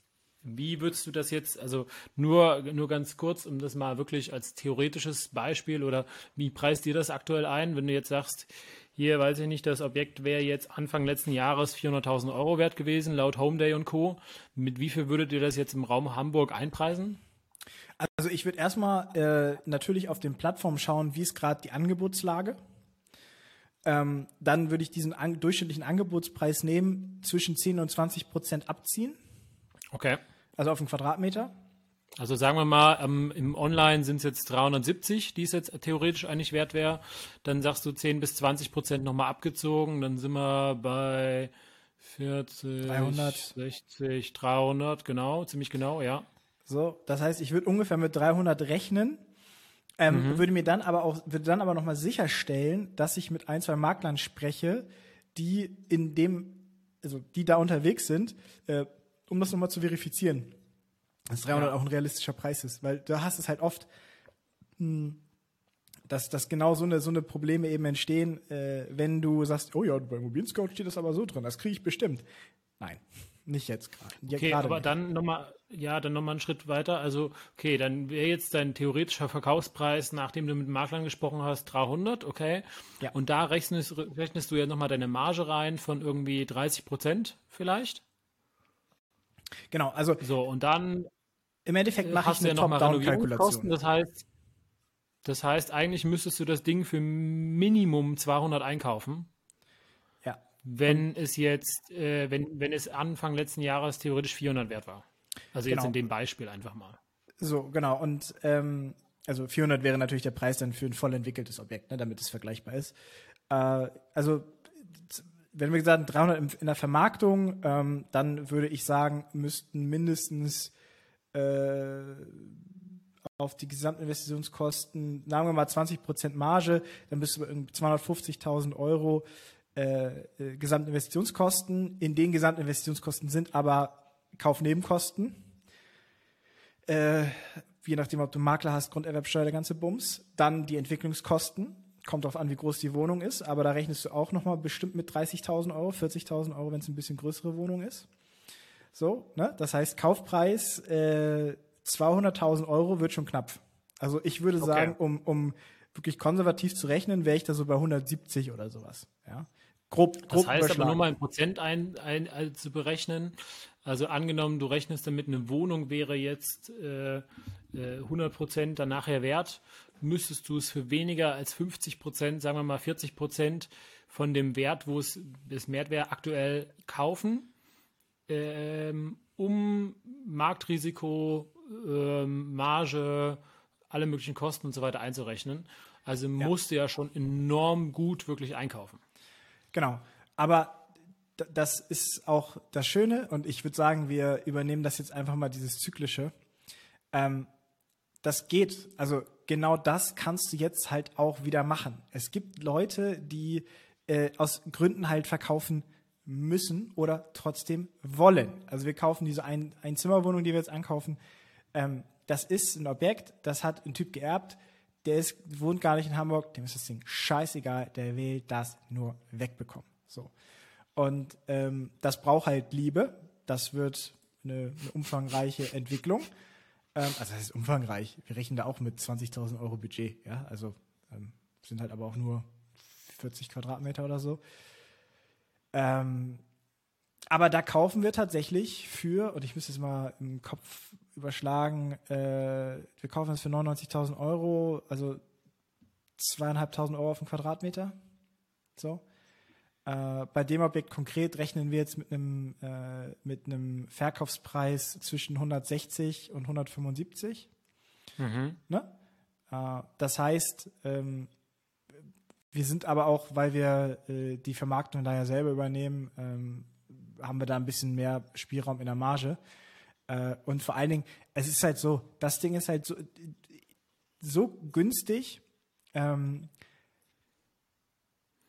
wie würdest du das jetzt, also nur, nur ganz kurz, um das mal wirklich als theoretisches Beispiel oder wie preist dir das aktuell ein, wenn du jetzt sagst, hier weiß ich nicht, das Objekt wäre jetzt Anfang letzten Jahres 400.000 Euro wert gewesen, laut Homeday und Co. Mit wie viel würdet ihr das jetzt im Raum Hamburg einpreisen? Also ich würde erstmal äh, natürlich auf den Plattformen schauen, wie ist gerade die Angebotslage. Ähm, dann würde ich diesen an durchschnittlichen Angebotspreis nehmen, zwischen 10 und 20 Prozent abziehen. Okay. Also auf einen Quadratmeter. Also sagen wir mal, ähm, im Online sind es jetzt 370, die es jetzt theoretisch eigentlich wert wäre. Dann sagst du 10 bis 20 Prozent nochmal abgezogen. Dann sind wir bei 40, 300. 60, 300, genau, ziemlich genau, ja. So, das heißt, ich würde ungefähr mit 300 rechnen. Ähm, mhm. Würde mir dann aber auch, würde dann aber nochmal sicherstellen, dass ich mit ein, zwei Maklern spreche, die in dem, also die da unterwegs sind, äh, um das nochmal zu verifizieren, dass 300 ja. auch ein realistischer Preis ist, weil da hast es halt oft, hm, dass, dass genau so eine, so eine Probleme eben entstehen, äh, wenn du sagst, oh ja, bei Immobilien Scout steht das aber so drin, das kriege ich bestimmt. Nein, Nicht jetzt gerade. Okay, aber nicht. dann nochmal, ja, dann nochmal einen Schritt weiter. Also, okay, dann wäre jetzt dein theoretischer Verkaufspreis, nachdem du mit Maklern gesprochen hast, 300, okay. Ja. Und da rechnest, rechnest du ja nochmal deine Marge rein von irgendwie 30 Prozent vielleicht. Genau, also. So, und dann. Im Endeffekt mache ich eine ja Top-Down-Kalkulation. Das heißt, das heißt, eigentlich müsstest du das Ding für Minimum 200 einkaufen. Ja. Wenn und es jetzt, äh, wenn, wenn es Anfang letzten Jahres theoretisch 400 wert war. Also genau. jetzt in dem Beispiel einfach mal. So, genau. Und ähm, also 400 wäre natürlich der Preis dann für ein voll entwickeltes Objekt, ne, damit es vergleichbar ist. Äh, also wenn wir gesagt 300 in der Vermarktung, ähm, dann würde ich sagen, müssten mindestens äh, auf die Gesamtinvestitionskosten, sagen wir mal 20% Marge, dann bist du bei 250.000 Euro äh, äh, Gesamtinvestitionskosten. In den Gesamtinvestitionskosten sind aber Kaufnebenkosten. Äh, je nachdem, ob du Makler hast, Grunderwerbsteuer, der ganze Bums. Dann die Entwicklungskosten. Kommt darauf an, wie groß die Wohnung ist, aber da rechnest du auch nochmal bestimmt mit 30.000 Euro, 40.000 Euro, wenn es ein bisschen größere Wohnung ist. So, ne? Das heißt, Kaufpreis äh, 200.000 Euro wird schon knapp. Also ich würde okay. sagen, um, um wirklich konservativ zu rechnen, wäre ich da so bei 170 oder sowas. Ja? Grob, grob das heißt aber nur mal ein Prozent ein, ein, ein, zu berechnen. Also angenommen, du rechnest damit, eine Wohnung wäre jetzt äh, 100 äh, Prozent dann nachher wert, müsstest du es für weniger als 50 Prozent, sagen wir mal 40 Prozent von dem Wert, wo es das Mehrwert aktuell kaufen, ähm, um Marktrisiko, ähm, Marge, alle möglichen Kosten und so weiter einzurechnen. Also ja. musst du ja schon enorm gut wirklich einkaufen. Genau. Aber das ist auch das Schöne und ich würde sagen, wir übernehmen das jetzt einfach mal dieses Zyklische. Ähm, das geht, also genau das kannst du jetzt halt auch wieder machen. Es gibt Leute, die äh, aus Gründen halt verkaufen müssen oder trotzdem wollen. Also wir kaufen diese ein Einzimmerwohnung, die wir jetzt ankaufen. Ähm, das ist ein Objekt, das hat ein Typ geerbt, der ist, wohnt gar nicht in Hamburg, dem ist das Ding scheißegal, der will das nur wegbekommen. So. Und ähm, das braucht halt Liebe. Das wird eine, eine umfangreiche Entwicklung. Ähm, also das ist umfangreich. Wir rechnen da auch mit 20.000 Euro Budget. Ja, also ähm, sind halt aber auch nur 40 Quadratmeter oder so. Ähm, aber da kaufen wir tatsächlich für, und ich müsste es mal im Kopf überschlagen, äh, wir kaufen das für 99.000 Euro, also zweieinhalbtausend Euro auf den Quadratmeter. So. Äh, bei dem Objekt konkret rechnen wir jetzt mit einem, äh, mit einem Verkaufspreis zwischen 160 und 175. Mhm. Ne? Äh, das heißt, ähm, wir sind aber auch, weil wir äh, die Vermarktung da ja selber übernehmen, ähm, haben wir da ein bisschen mehr Spielraum in der Marge. Äh, und vor allen Dingen, es ist halt so, das Ding ist halt so, so günstig, ähm,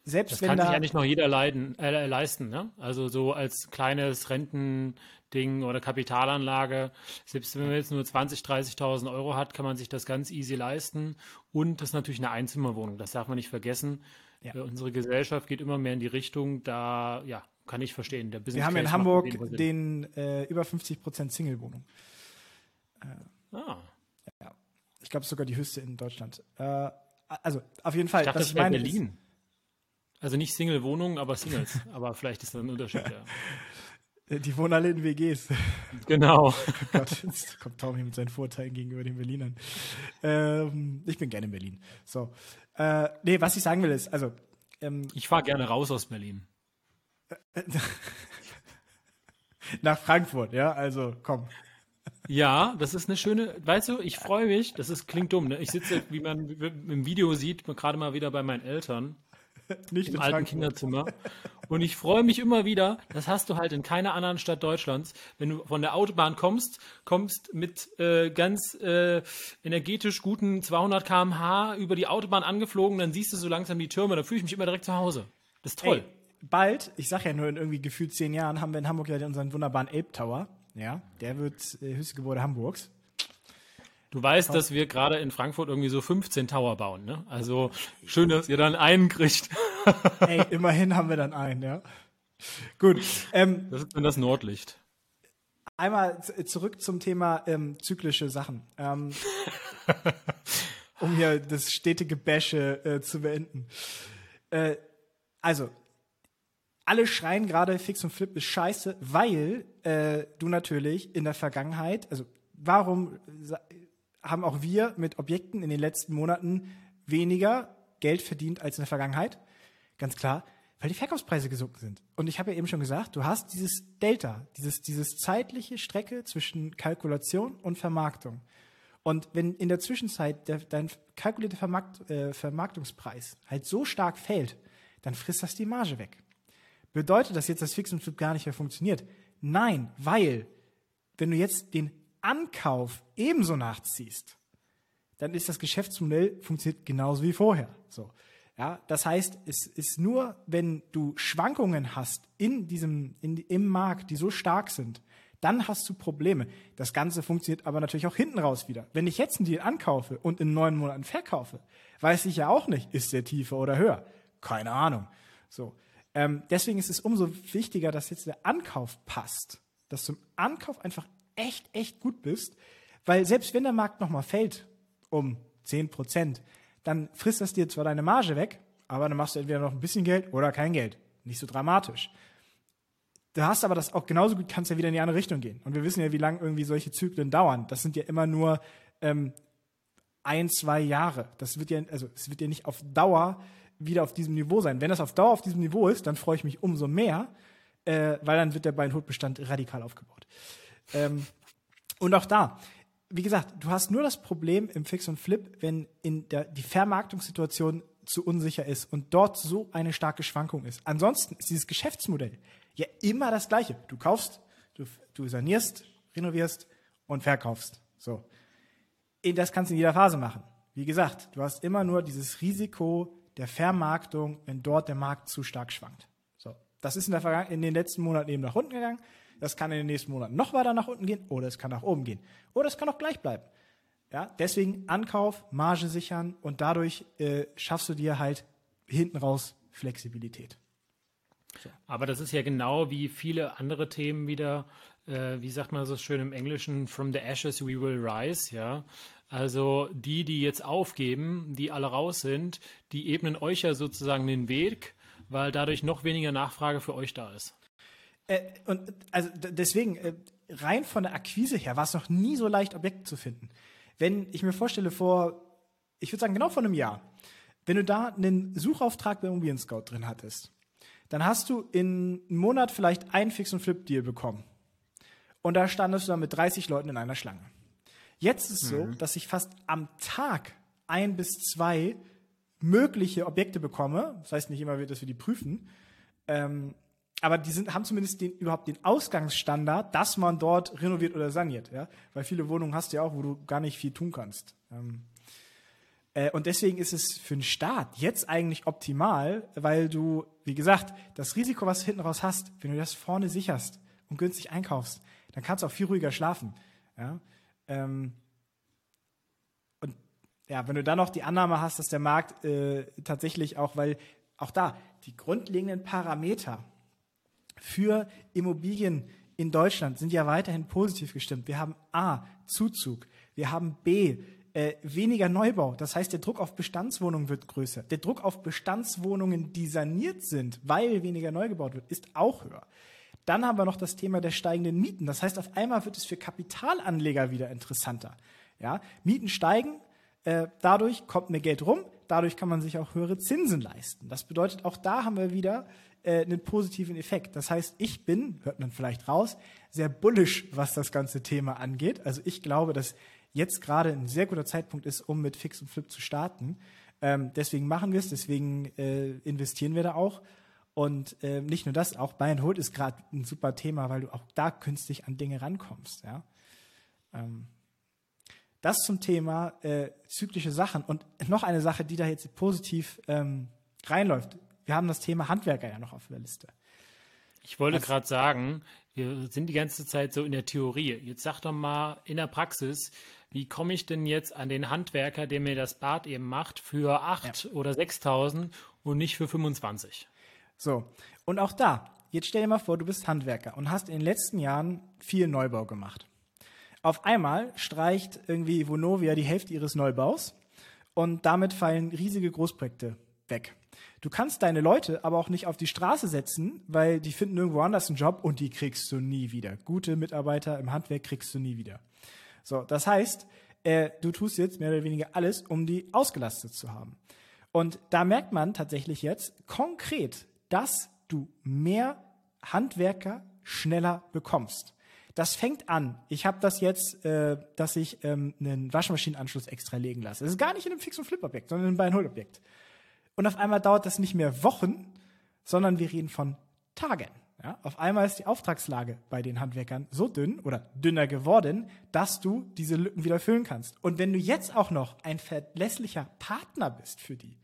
selbst das wenn kann da sich ja nicht noch jeder leiden, äh, leisten, ne? Also so als kleines Rentending oder Kapitalanlage, selbst wenn man jetzt nur 20.000, 30.000 Euro hat, kann man sich das ganz easy leisten. Und das ist natürlich eine Einzimmerwohnung, das darf man nicht vergessen. Ja. Äh, unsere Gesellschaft geht immer mehr in die Richtung, da, ja, kann ich verstehen. Der Wir haben in Hamburg den äh, über 50 Prozent Single-Wohnung. Äh, ah. Ja. Ich glaube, sogar die höchste in Deutschland. Äh, also, auf jeden Fall. Ich dachte, das wäre Berlin. Ist, also nicht Single-Wohnungen, aber Singles. <laughs> aber vielleicht ist das ein Unterschied, ja. Die wohnen alle in WGs. <laughs> Genau. <laughs> oh Gott, jetzt kommt Tommy mit seinen Vorteilen gegenüber den Berlinern. Ähm, ich bin gerne in Berlin. So. Äh, nee, was ich sagen will ist, also. Ähm, ich fahre gerne raus aus Berlin. Nach Frankfurt, ja, also komm. Ja, das ist eine schöne, weißt du, ich freue mich, das ist, klingt dumm, ne? Ich sitze, wie man im Video sieht, gerade mal wieder bei meinen Eltern <laughs> Nicht im alten Frankfurt. Kinderzimmer. Und ich freue mich immer wieder, das hast du halt in keiner anderen Stadt Deutschlands, wenn du von der Autobahn kommst, kommst mit äh, ganz äh, energetisch guten 200 km/h über die Autobahn angeflogen, dann siehst du so langsam die Türme, dann fühle ich mich immer direkt zu Hause. Das ist toll. Ey, bald, ich sag ja nur in irgendwie gefühlt zehn Jahren, haben wir in Hamburg ja unseren wunderbaren Ape Tower. Ja, der wird äh, höchste Gebäude Hamburgs. Du weißt, dass wir gerade in Frankfurt irgendwie so 15 Tower bauen, ne? Also schön, dass ihr dann einen kriegt. <laughs> Ey, immerhin haben wir dann einen, ja. Gut. Ähm, das ist dann das Nordlicht. einmal zurück zum Thema ähm, zyklische Sachen. Ähm, <laughs> um hier das stetige Bäsche äh, zu beenden. Äh, also, alle schreien gerade, Fix und Flip ist scheiße, weil äh, du natürlich in der Vergangenheit, also warum haben auch wir mit Objekten in den letzten Monaten weniger Geld verdient als in der Vergangenheit? Ganz klar, weil die Verkaufspreise gesunken sind. Und ich habe ja eben schon gesagt, du hast dieses Delta, dieses, dieses zeitliche Strecke zwischen Kalkulation und Vermarktung. Und wenn in der Zwischenzeit der, dein kalkulierter Vermarkt, äh, Vermarktungspreis halt so stark fällt, dann frisst das die Marge weg. Bedeutet das jetzt, dass Fix und Flip gar nicht mehr funktioniert? Nein, weil wenn du jetzt den Ankauf ebenso nachziehst, dann ist das Geschäftsmodell funktioniert genauso wie vorher. So. Ja, das heißt, es ist nur, wenn du Schwankungen hast in diesem, in, im Markt, die so stark sind, dann hast du Probleme. Das Ganze funktioniert aber natürlich auch hinten raus wieder. Wenn ich jetzt einen Deal ankaufe und in neun Monaten verkaufe, weiß ich ja auch nicht, ist der tiefer oder höher. Keine Ahnung. So. Ähm, deswegen ist es umso wichtiger, dass jetzt der Ankauf passt. Dass du im Ankauf einfach echt, echt gut bist. Weil selbst wenn der Markt nochmal fällt um 10 Prozent, dann frisst das dir zwar deine Marge weg, aber dann machst du entweder noch ein bisschen Geld oder kein Geld. Nicht so dramatisch. Du hast aber das auch genauso gut, kannst ja wieder in die andere Richtung gehen. Und wir wissen ja, wie lange irgendwie solche Zyklen dauern. Das sind ja immer nur ähm, ein, zwei Jahre. Das wird ja, also es wird ja nicht auf Dauer wieder auf diesem Niveau sein. Wenn das auf Dauer auf diesem Niveau ist, dann freue ich mich umso mehr, äh, weil dann wird der Beinhutbestand radikal aufgebaut. Ähm, und auch da, wie gesagt, du hast nur das Problem im Fix und Flip, wenn in der, die Vermarktungssituation zu unsicher ist und dort so eine starke Schwankung ist. Ansonsten ist dieses Geschäftsmodell ja immer das gleiche. Du kaufst, du, du sanierst, renovierst und verkaufst. So. Das kannst du in jeder Phase machen. Wie gesagt, du hast immer nur dieses Risiko der Vermarktung, wenn dort der Markt zu stark schwankt. So. Das ist in, in den letzten Monaten eben nach unten gegangen. Das kann in den nächsten Monaten noch weiter nach unten gehen oder es kann nach oben gehen. Oder es kann auch gleich bleiben. Ja, deswegen Ankauf, Marge sichern und dadurch äh, schaffst du dir halt hinten raus Flexibilität. Aber das ist ja genau wie viele andere Themen wieder, äh, wie sagt man so schön im Englischen, from the ashes we will rise, ja. Also die, die jetzt aufgeben, die alle raus sind, die ebnen euch ja sozusagen den Weg, weil dadurch noch weniger Nachfrage für euch da ist. Äh, und also deswegen, äh, rein von der Akquise her war es noch nie so leicht, Objekte zu finden. Wenn ich mir vorstelle, vor, ich würde sagen, genau vor einem Jahr, wenn du da einen Suchauftrag bei Immobilien Scout drin hattest, dann hast du in einem Monat vielleicht einen Fix- und Flip-Deal bekommen. Und da standest du dann mit 30 Leuten in einer Schlange. Jetzt ist es mhm. so, dass ich fast am Tag ein bis zwei mögliche Objekte bekomme. Das heißt nicht immer, dass wir die prüfen. Ähm, aber die sind, haben zumindest den, überhaupt den Ausgangsstandard, dass man dort renoviert oder saniert, ja. Weil viele Wohnungen hast du ja auch, wo du gar nicht viel tun kannst. Ähm, äh, und deswegen ist es für den Start jetzt eigentlich optimal, weil du, wie gesagt, das Risiko, was du hinten raus hast, wenn du das vorne sicherst und günstig einkaufst, dann kannst du auch viel ruhiger schlafen, ja. Ähm, und ja, wenn du dann noch die Annahme hast, dass der Markt äh, tatsächlich auch, weil auch da die grundlegenden Parameter, für Immobilien in Deutschland sind ja weiterhin positiv gestimmt. Wir haben A, Zuzug. Wir haben B, äh, weniger Neubau. Das heißt, der Druck auf Bestandswohnungen wird größer. Der Druck auf Bestandswohnungen, die saniert sind, weil weniger neu gebaut wird, ist auch höher. Dann haben wir noch das Thema der steigenden Mieten. Das heißt, auf einmal wird es für Kapitalanleger wieder interessanter. Ja, Mieten steigen, äh, dadurch kommt mehr Geld rum, dadurch kann man sich auch höhere Zinsen leisten. Das bedeutet, auch da haben wir wieder äh, einen positiven Effekt. Das heißt, ich bin, hört man vielleicht raus, sehr bullish, was das ganze Thema angeht. Also ich glaube, dass jetzt gerade ein sehr guter Zeitpunkt ist, um mit Fix und Flip zu starten. Ähm, deswegen machen wir es, deswegen äh, investieren wir da auch. Und äh, nicht nur das, auch Buy and Hold ist gerade ein super Thema, weil du auch da künstlich an Dinge rankommst. Ja? Ähm, das zum Thema äh, zyklische Sachen. Und noch eine Sache, die da jetzt positiv ähm, reinläuft. Wir haben das Thema Handwerker ja noch auf der Liste. Ich wollte gerade sagen, wir sind die ganze Zeit so in der Theorie. Jetzt sag doch mal in der Praxis, wie komme ich denn jetzt an den Handwerker, der mir das Bad eben macht, für 8 ja. oder 6.000 und nicht für 25? So, und auch da, jetzt stell dir mal vor, du bist Handwerker und hast in den letzten Jahren viel Neubau gemacht. Auf einmal streicht irgendwie Vonovia die Hälfte ihres Neubaus und damit fallen riesige Großprojekte weg. Du kannst deine Leute aber auch nicht auf die Straße setzen, weil die finden irgendwo anders einen Job und die kriegst du nie wieder. Gute Mitarbeiter im Handwerk kriegst du nie wieder. So, das heißt, äh, du tust jetzt mehr oder weniger alles, um die ausgelastet zu haben. Und da merkt man tatsächlich jetzt konkret, dass du mehr Handwerker schneller bekommst. Das fängt an. Ich habe das jetzt, äh, dass ich ähm, einen Waschmaschinenanschluss extra legen lasse. Das ist gar nicht in einem Fix- und Flip-Objekt, sondern in einem Buy-and-Hold-Objekt. Und auf einmal dauert das nicht mehr Wochen, sondern wir reden von Tagen. Ja, auf einmal ist die Auftragslage bei den Handwerkern so dünn oder dünner geworden, dass du diese Lücken wieder füllen kannst. Und wenn du jetzt auch noch ein verlässlicher Partner bist für die,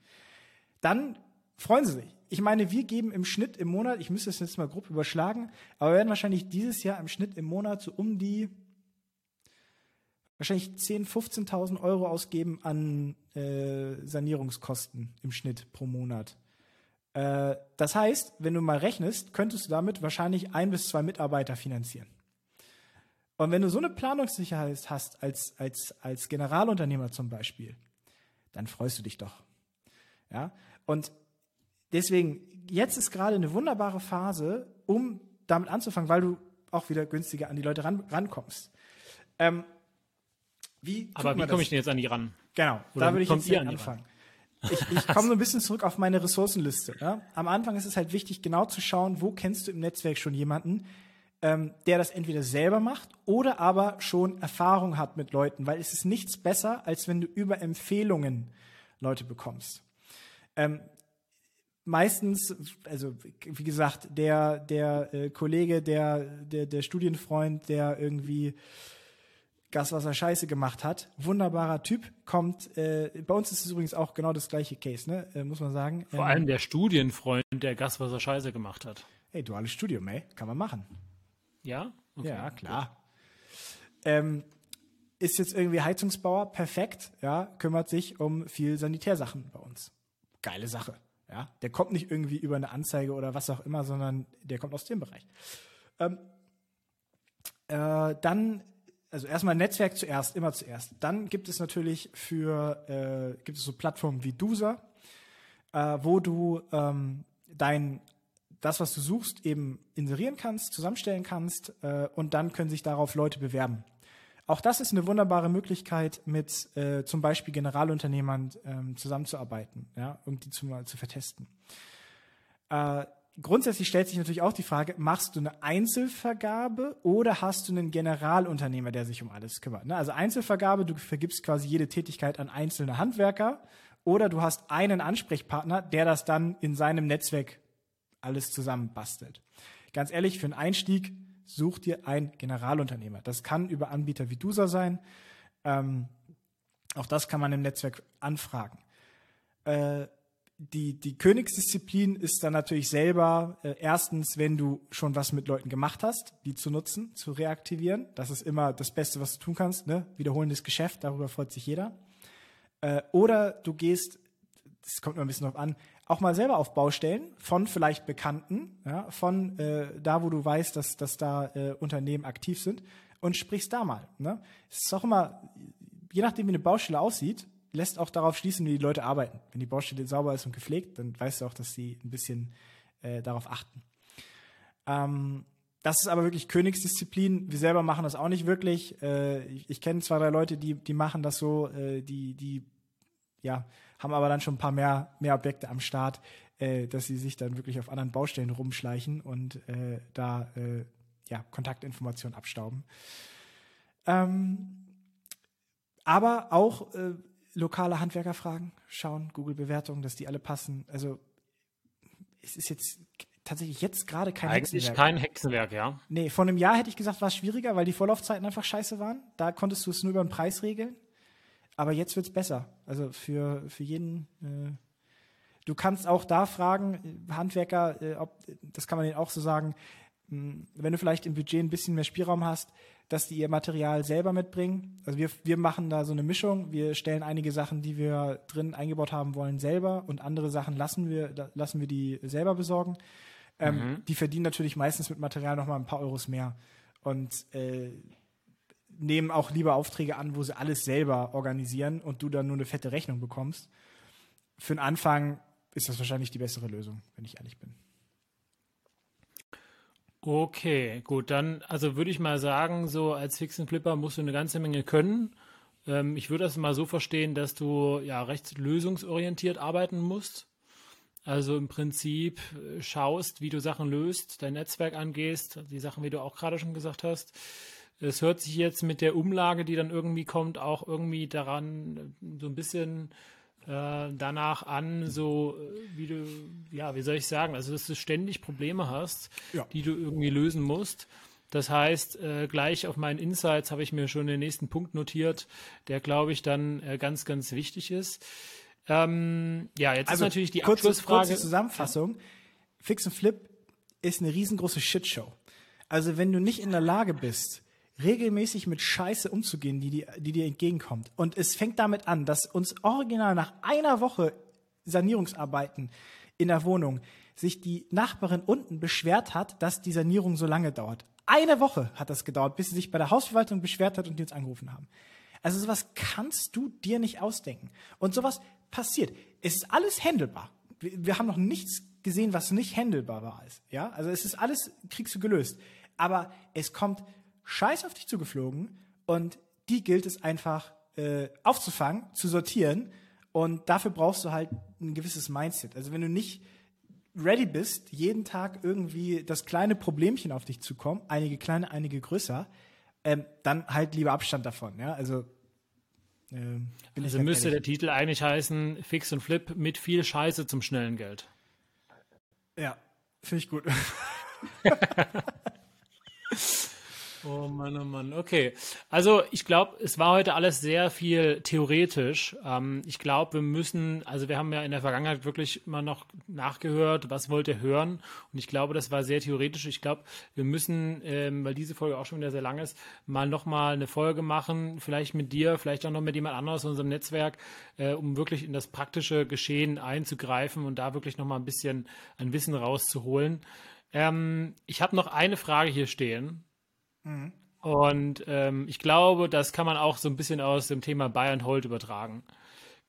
dann freuen sie sich. Ich meine, wir geben im Schnitt im Monat, ich müsste es jetzt mal grob überschlagen, aber wir werden wahrscheinlich dieses Jahr im Schnitt im Monat so um die wahrscheinlich 10.000, 15.000 Euro ausgeben an äh, Sanierungskosten im Schnitt pro Monat. Äh, das heißt, wenn du mal rechnest, könntest du damit wahrscheinlich ein bis zwei Mitarbeiter finanzieren. Und wenn du so eine Planungssicherheit hast als, als, als Generalunternehmer zum Beispiel, dann freust du dich doch. Ja? Und deswegen, jetzt ist gerade eine wunderbare Phase, um damit anzufangen, weil du auch wieder günstiger an die Leute ran, rankommst. Ähm, wie Aber wie komme ich denn jetzt an die ran? Genau, Oder da würde ich jetzt anfangen. Ich, ich <laughs> komme so ein bisschen zurück auf meine Ressourcenliste. Ja? Am Anfang ist es halt wichtig, genau zu schauen, wo kennst du im Netzwerk schon jemanden, ähm, der das entweder selber macht oder aber schon Erfahrung hat mit Leuten, weil es ist nichts besser, als wenn du über Empfehlungen Leute bekommst. Ähm, meistens, also wie gesagt, der, der äh, Kollege, der, der, der Studienfreund, der irgendwie Gaswasser Scheiße gemacht hat. Wunderbarer Typ, kommt, äh, bei uns ist es übrigens auch genau das gleiche Case, ne? Äh, muss man sagen. Vor ähm, allem der Studienfreund, der Gaswasser Scheiße gemacht hat. Ey, duales Studium, ey, kann man machen. Ja? Okay. Ja, klar. Ähm, ist jetzt irgendwie Heizungsbauer, perfekt, ja, kümmert sich um viel Sanitärsachen bei uns. Geile Sache, ja. Der kommt nicht irgendwie über eine Anzeige oder was auch immer, sondern der kommt aus dem Bereich. Ähm, äh, dann also erstmal Netzwerk zuerst, immer zuerst. Dann gibt es natürlich für, äh, gibt es so Plattformen wie Dusa, äh, wo du ähm, dein, das, was du suchst, eben inserieren kannst, zusammenstellen kannst äh, und dann können sich darauf Leute bewerben. Auch das ist eine wunderbare Möglichkeit, mit äh, zum Beispiel Generalunternehmern ähm, zusammenzuarbeiten, ja, um die zu, mal zu vertesten. Äh, grundsätzlich stellt sich natürlich auch die Frage, machst du eine Einzelvergabe oder hast du einen Generalunternehmer, der sich um alles kümmert? Ne? Also Einzelvergabe, du vergibst quasi jede Tätigkeit an einzelne Handwerker oder du hast einen Ansprechpartner, der das dann in seinem Netzwerk alles zusammenbastelt. Ganz ehrlich, für einen Einstieg such dir einen Generalunternehmer. Das kann über Anbieter wie Dusa sein. Ähm, auch das kann man im Netzwerk anfragen. Äh, die, die Königsdisziplin ist dann natürlich selber äh, erstens, wenn du schon was mit Leuten gemacht hast, die zu nutzen, zu reaktivieren. Das ist immer das Beste, was du tun kannst. Ne? Wiederholendes Geschäft, darüber freut sich jeder. Äh, oder du gehst, das kommt immer ein bisschen drauf an, auch mal selber auf Baustellen von vielleicht Bekannten, ja, von äh, da, wo du weißt, dass, dass da äh, Unternehmen aktiv sind und sprichst da mal. Ne? Es ist auch immer, je nachdem, wie eine Baustelle aussieht, lässt auch darauf schließen, wie die Leute arbeiten. Wenn die Baustelle sauber ist und gepflegt, dann weißt du auch, dass sie ein bisschen äh, darauf achten. Ähm, das ist aber wirklich Königsdisziplin. Wir selber machen das auch nicht wirklich. Äh, ich, ich kenne zwei, drei Leute, die, die machen das so, äh, die, die ja, haben aber dann schon ein paar mehr, mehr Objekte am Start, äh, dass sie sich dann wirklich auf anderen Baustellen rumschleichen und äh, da äh, ja, Kontaktinformationen abstauben. Ähm, aber auch äh, lokale Handwerker fragen, schauen, Google-Bewertungen, dass die alle passen. Also es ist jetzt tatsächlich jetzt gerade kein Eigentlich Hexenwerk. kein Hexenwerk, ja. Nee, vor einem Jahr hätte ich gesagt, war es schwieriger, weil die Vorlaufzeiten einfach scheiße waren. Da konntest du es nur über den Preis regeln. Aber jetzt wird es besser. Also für, für jeden. Äh, du kannst auch da fragen, Handwerker, äh, ob, das kann man denen auch so sagen, mh, wenn du vielleicht im Budget ein bisschen mehr Spielraum hast, dass die ihr Material selber mitbringen. Also wir, wir machen da so eine Mischung. Wir stellen einige Sachen, die wir drin eingebaut haben wollen, selber und andere Sachen lassen wir, lassen wir die selber besorgen. Ähm, mhm. Die verdienen natürlich meistens mit Material nochmal ein paar Euros mehr und äh, nehmen auch lieber Aufträge an, wo sie alles selber organisieren und du dann nur eine fette Rechnung bekommst. Für den Anfang ist das wahrscheinlich die bessere Lösung, wenn ich ehrlich bin. Okay, gut, dann, also würde ich mal sagen, so als Fix and Flipper musst du eine ganze Menge können. Ähm, ich würde das mal so verstehen, dass du ja recht lösungsorientiert arbeiten musst. Also im Prinzip äh, schaust, wie du Sachen löst, dein Netzwerk angehst, die Sachen, wie du auch gerade schon gesagt hast. Es hört sich jetzt mit der Umlage, die dann irgendwie kommt, auch irgendwie daran äh, so ein bisschen danach an, so äh, wie du, ja, wie soll ich sagen, also dass du ständig Probleme hast, ja. die du irgendwie lösen musst. Das heißt, äh, gleich auf meinen Insights habe ich mir schon den nächsten Punkt notiert, der, glaube ich, dann äh, ganz, ganz wichtig ist. Ähm, ja, jetzt also, ist natürlich die kurze, Abschlussfrage. Kurze Zusammenfassung. Fix and Flip ist eine riesengroße Shitshow. Also wenn du nicht in der Lage bist, regelmäßig mit Scheiße umzugehen, die, die, die dir entgegenkommt. Und es fängt damit an, dass uns original nach einer Woche Sanierungsarbeiten in der Wohnung sich die Nachbarin unten beschwert hat, dass die Sanierung so lange dauert. Eine Woche hat das gedauert, bis sie sich bei der Hausverwaltung beschwert hat und die uns angerufen haben. Also sowas kannst du dir nicht ausdenken. Und sowas passiert. Es ist alles handelbar. Wir, wir haben noch nichts gesehen, was nicht handelbar war. Ja, also es ist alles, kriegst du gelöst. Aber es kommt Scheiß auf dich zugeflogen und die gilt es einfach äh, aufzufangen, zu sortieren und dafür brauchst du halt ein gewisses Mindset. Also wenn du nicht ready bist, jeden Tag irgendwie das kleine Problemchen auf dich zu kommen, einige kleine, einige größer, ähm, dann halt lieber Abstand davon. Ja, also ähm, also müsste der Titel eigentlich heißen Fix und Flip mit viel Scheiße zum schnellen Geld. Ja, finde ich gut. <laughs> <laughs> Oh Mann, oh Mann. Okay. Also ich glaube, es war heute alles sehr viel theoretisch. Ähm, ich glaube, wir müssen, also wir haben ja in der Vergangenheit wirklich immer noch nachgehört, was wollt ihr hören. Und ich glaube, das war sehr theoretisch. Ich glaube, wir müssen, ähm, weil diese Folge auch schon wieder sehr lang ist, mal nochmal eine Folge machen, vielleicht mit dir, vielleicht auch noch mit jemand anderes in unserem Netzwerk, äh, um wirklich in das praktische Geschehen einzugreifen und da wirklich nochmal ein bisschen ein Wissen rauszuholen. Ähm, ich habe noch eine Frage hier stehen Mhm. Und ähm, ich glaube, das kann man auch so ein bisschen aus dem Thema Buy and Hold übertragen.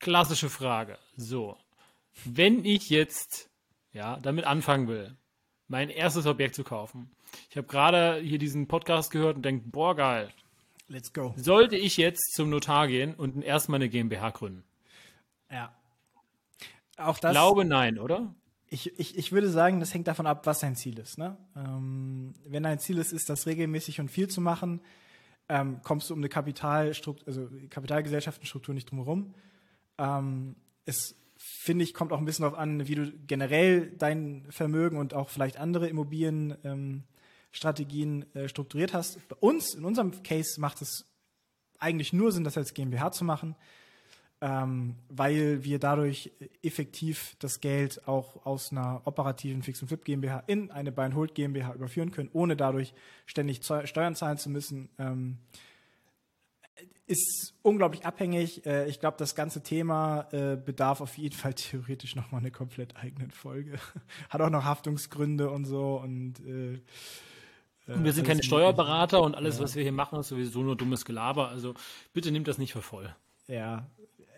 Klassische Frage. So, wenn ich jetzt ja damit anfangen will, mein erstes Objekt zu kaufen. Ich habe gerade hier diesen Podcast gehört und denke, boah, geil. Let's go. Sollte ich jetzt zum Notar gehen und erstmal eine GmbH gründen? Ja. Auch das. Ich glaube nein, oder? Ich, ich, ich würde sagen, das hängt davon ab, was dein Ziel ist. Ne? Ähm, wenn dein Ziel ist, ist das regelmäßig und viel zu machen, ähm, kommst du um eine Kapitalstruktur, also Kapitalgesellschaftenstruktur nicht drumherum. Ähm, es finde ich, kommt auch ein bisschen darauf an, wie du generell dein Vermögen und auch vielleicht andere Immobilienstrategien ähm, äh, strukturiert hast. Bei uns, in unserem Case, macht es eigentlich nur Sinn, das als GmbH zu machen ähm, weil wir dadurch effektiv das Geld auch aus einer operativen Fix und Flip GmbH in eine Buy and Hold GmbH überführen können, ohne dadurch ständig Steuern zahlen zu müssen. Ähm, ist unglaublich abhängig. Äh, ich glaube, das ganze Thema äh, bedarf auf jeden Fall <laughs> theoretisch nochmal eine komplett eigenen Folge. <laughs> Hat auch noch Haftungsgründe und so und äh, und wir sind keine Steuerberater und alles, ja. was wir hier machen, ist sowieso nur dummes Gelaber. Also bitte nimmt das nicht für voll. Ja,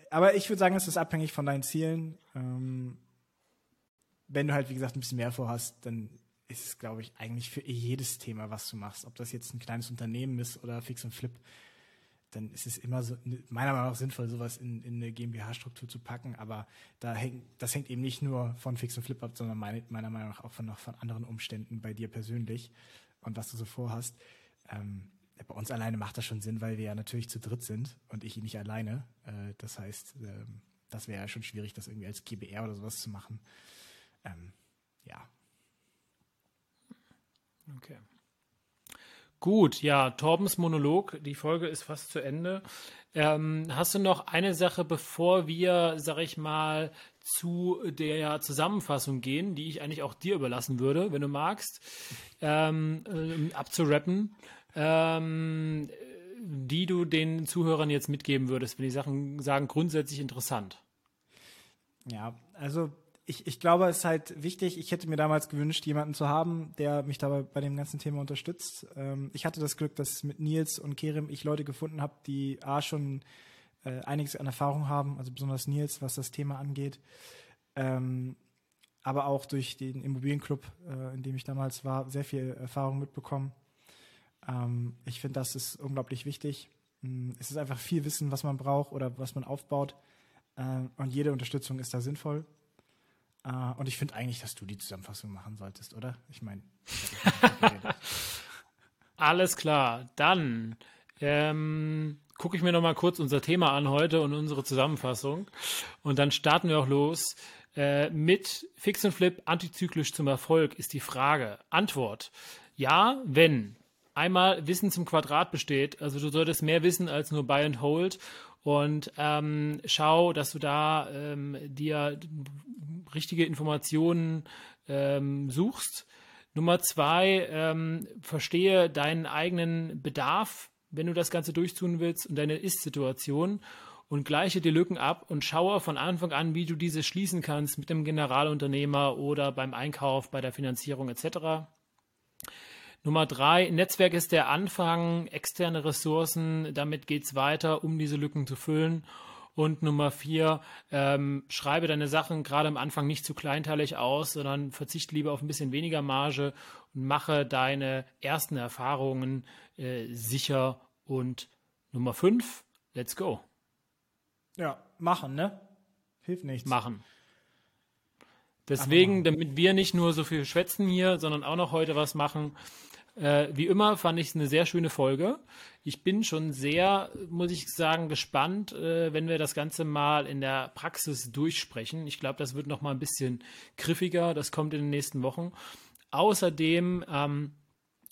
aber ich würde sagen, es ist abhängig von deinen Zielen. Ähm, wenn du halt, wie gesagt, ein bisschen mehr vorhast, dann ist es, glaube ich, eigentlich für jedes Thema, was du machst, ob das jetzt ein kleines Unternehmen ist oder Fix und Flip, dann ist es immer so, meiner Meinung nach sinnvoll, sowas in, in eine GmbH-Struktur zu packen. Aber da hängt, das hängt eben nicht nur von Fix und Flip ab, sondern meine, meiner Meinung nach auch von, noch von anderen Umständen bei dir persönlich und was du so vorhast. Ähm, bei uns alleine macht das schon Sinn, weil wir ja natürlich zu dritt sind und ich nicht alleine. Äh, das heißt, ähm, das wäre ja schon schwierig, das irgendwie als GBR oder sowas zu machen. Ähm, ja. Okay. Gut, ja, Torbens Monolog, die Folge ist fast zu Ende. Ähm, hast du noch eine Sache, bevor wir, sag ich mal, zu der Zusammenfassung gehen, die ich eigentlich auch dir überlassen würde, wenn du magst, ähm, äh, abzurappen? Ähm, die du den Zuhörern jetzt mitgeben würdest, wenn die Sachen sagen, grundsätzlich interessant? Ja, also ich, ich glaube, es ist halt wichtig, ich hätte mir damals gewünscht, jemanden zu haben, der mich dabei bei dem ganzen Thema unterstützt. Ähm, ich hatte das Glück, dass mit Nils und Kerem ich Leute gefunden habe, die A schon äh, einiges an Erfahrung haben, also besonders Nils, was das Thema angeht. Ähm, aber auch durch den Immobilienclub, äh, in dem ich damals war, sehr viel Erfahrung mitbekommen. Ähm, ich finde, das ist unglaublich wichtig. Mm, es ist einfach viel Wissen, was man braucht oder was man aufbaut. Äh, und jede Unterstützung ist da sinnvoll. Äh, und ich finde eigentlich, dass du die Zusammenfassung machen solltest, oder? Ich meine. <laughs> Alles klar. Dann ähm, gucke ich mir noch mal kurz unser Thema an heute und unsere Zusammenfassung. Und dann starten wir auch los. Äh, mit Fix und Flip antizyklisch zum Erfolg ist die Frage. Antwort. Ja, wenn einmal Wissen zum Quadrat besteht. Also du solltest mehr wissen als nur Buy and Hold und ähm, schau, dass du da ähm, dir richtige Informationen ähm, suchst. Nummer zwei, ähm, verstehe deinen eigenen Bedarf, wenn du das Ganze durchtun willst und deine Ist-Situation und gleiche die Lücken ab und schaue von Anfang an, wie du diese schließen kannst mit dem Generalunternehmer oder beim Einkauf, bei der Finanzierung etc. Nummer drei, Netzwerk ist der Anfang, externe Ressourcen, damit geht es weiter, um diese Lücken zu füllen. Und Nummer vier, ähm, schreibe deine Sachen gerade am Anfang nicht zu kleinteilig aus, sondern verzichte lieber auf ein bisschen weniger Marge und mache deine ersten Erfahrungen äh, sicher. Und Nummer fünf, let's go. Ja, machen, ne? Hilft nichts. Machen. Deswegen, damit wir nicht nur so viel schwätzen hier, sondern auch noch heute was machen, äh, wie immer fand ich es eine sehr schöne Folge. Ich bin schon sehr, muss ich sagen, gespannt, äh, wenn wir das Ganze mal in der Praxis durchsprechen. Ich glaube, das wird noch mal ein bisschen griffiger. Das kommt in den nächsten Wochen. Außerdem ähm,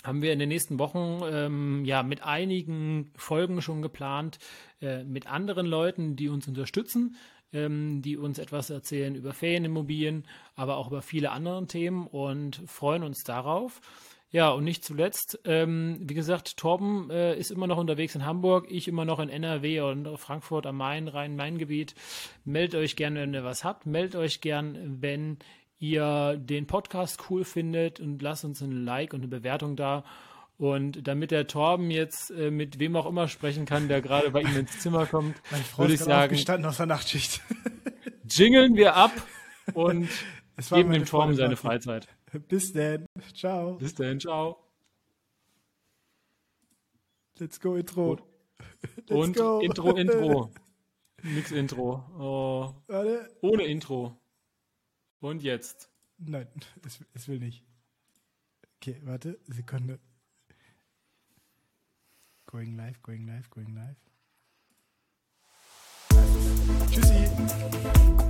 haben wir in den nächsten Wochen ähm, ja mit einigen Folgen schon geplant, äh, mit anderen Leuten, die uns unterstützen, ähm, die uns etwas erzählen über Ferienimmobilien, aber auch über viele andere Themen und freuen uns darauf. Ja, und nicht zuletzt, ähm, wie gesagt, Torben äh, ist immer noch unterwegs in Hamburg, ich immer noch in NRW und Frankfurt am Main, Rhein-Main-Gebiet. Meldet euch gerne, wenn ihr was habt. Meldet euch gern, wenn ihr den podcast cool findet und lasst uns ein Like und eine Bewertung da. Und damit der Torben jetzt äh, mit wem auch immer sprechen kann, der gerade bei ihm ins Zimmer kommt, <laughs> würde ich sagen, gestanden aus der Nachtschicht. jingeln wir ab und <laughs> geben dem Torben seine Freizeit. <laughs> Bis dann. Ciao. Bis dann. Ciao. Let's go Intro. <laughs> Let's Und go. Intro, Intro. <laughs> Nix Intro. Oh. Warte. Ohne Intro. Und jetzt. Nein, es, es will nicht. Okay, warte, Sekunde. Going live, going live, going live. Tschüssi.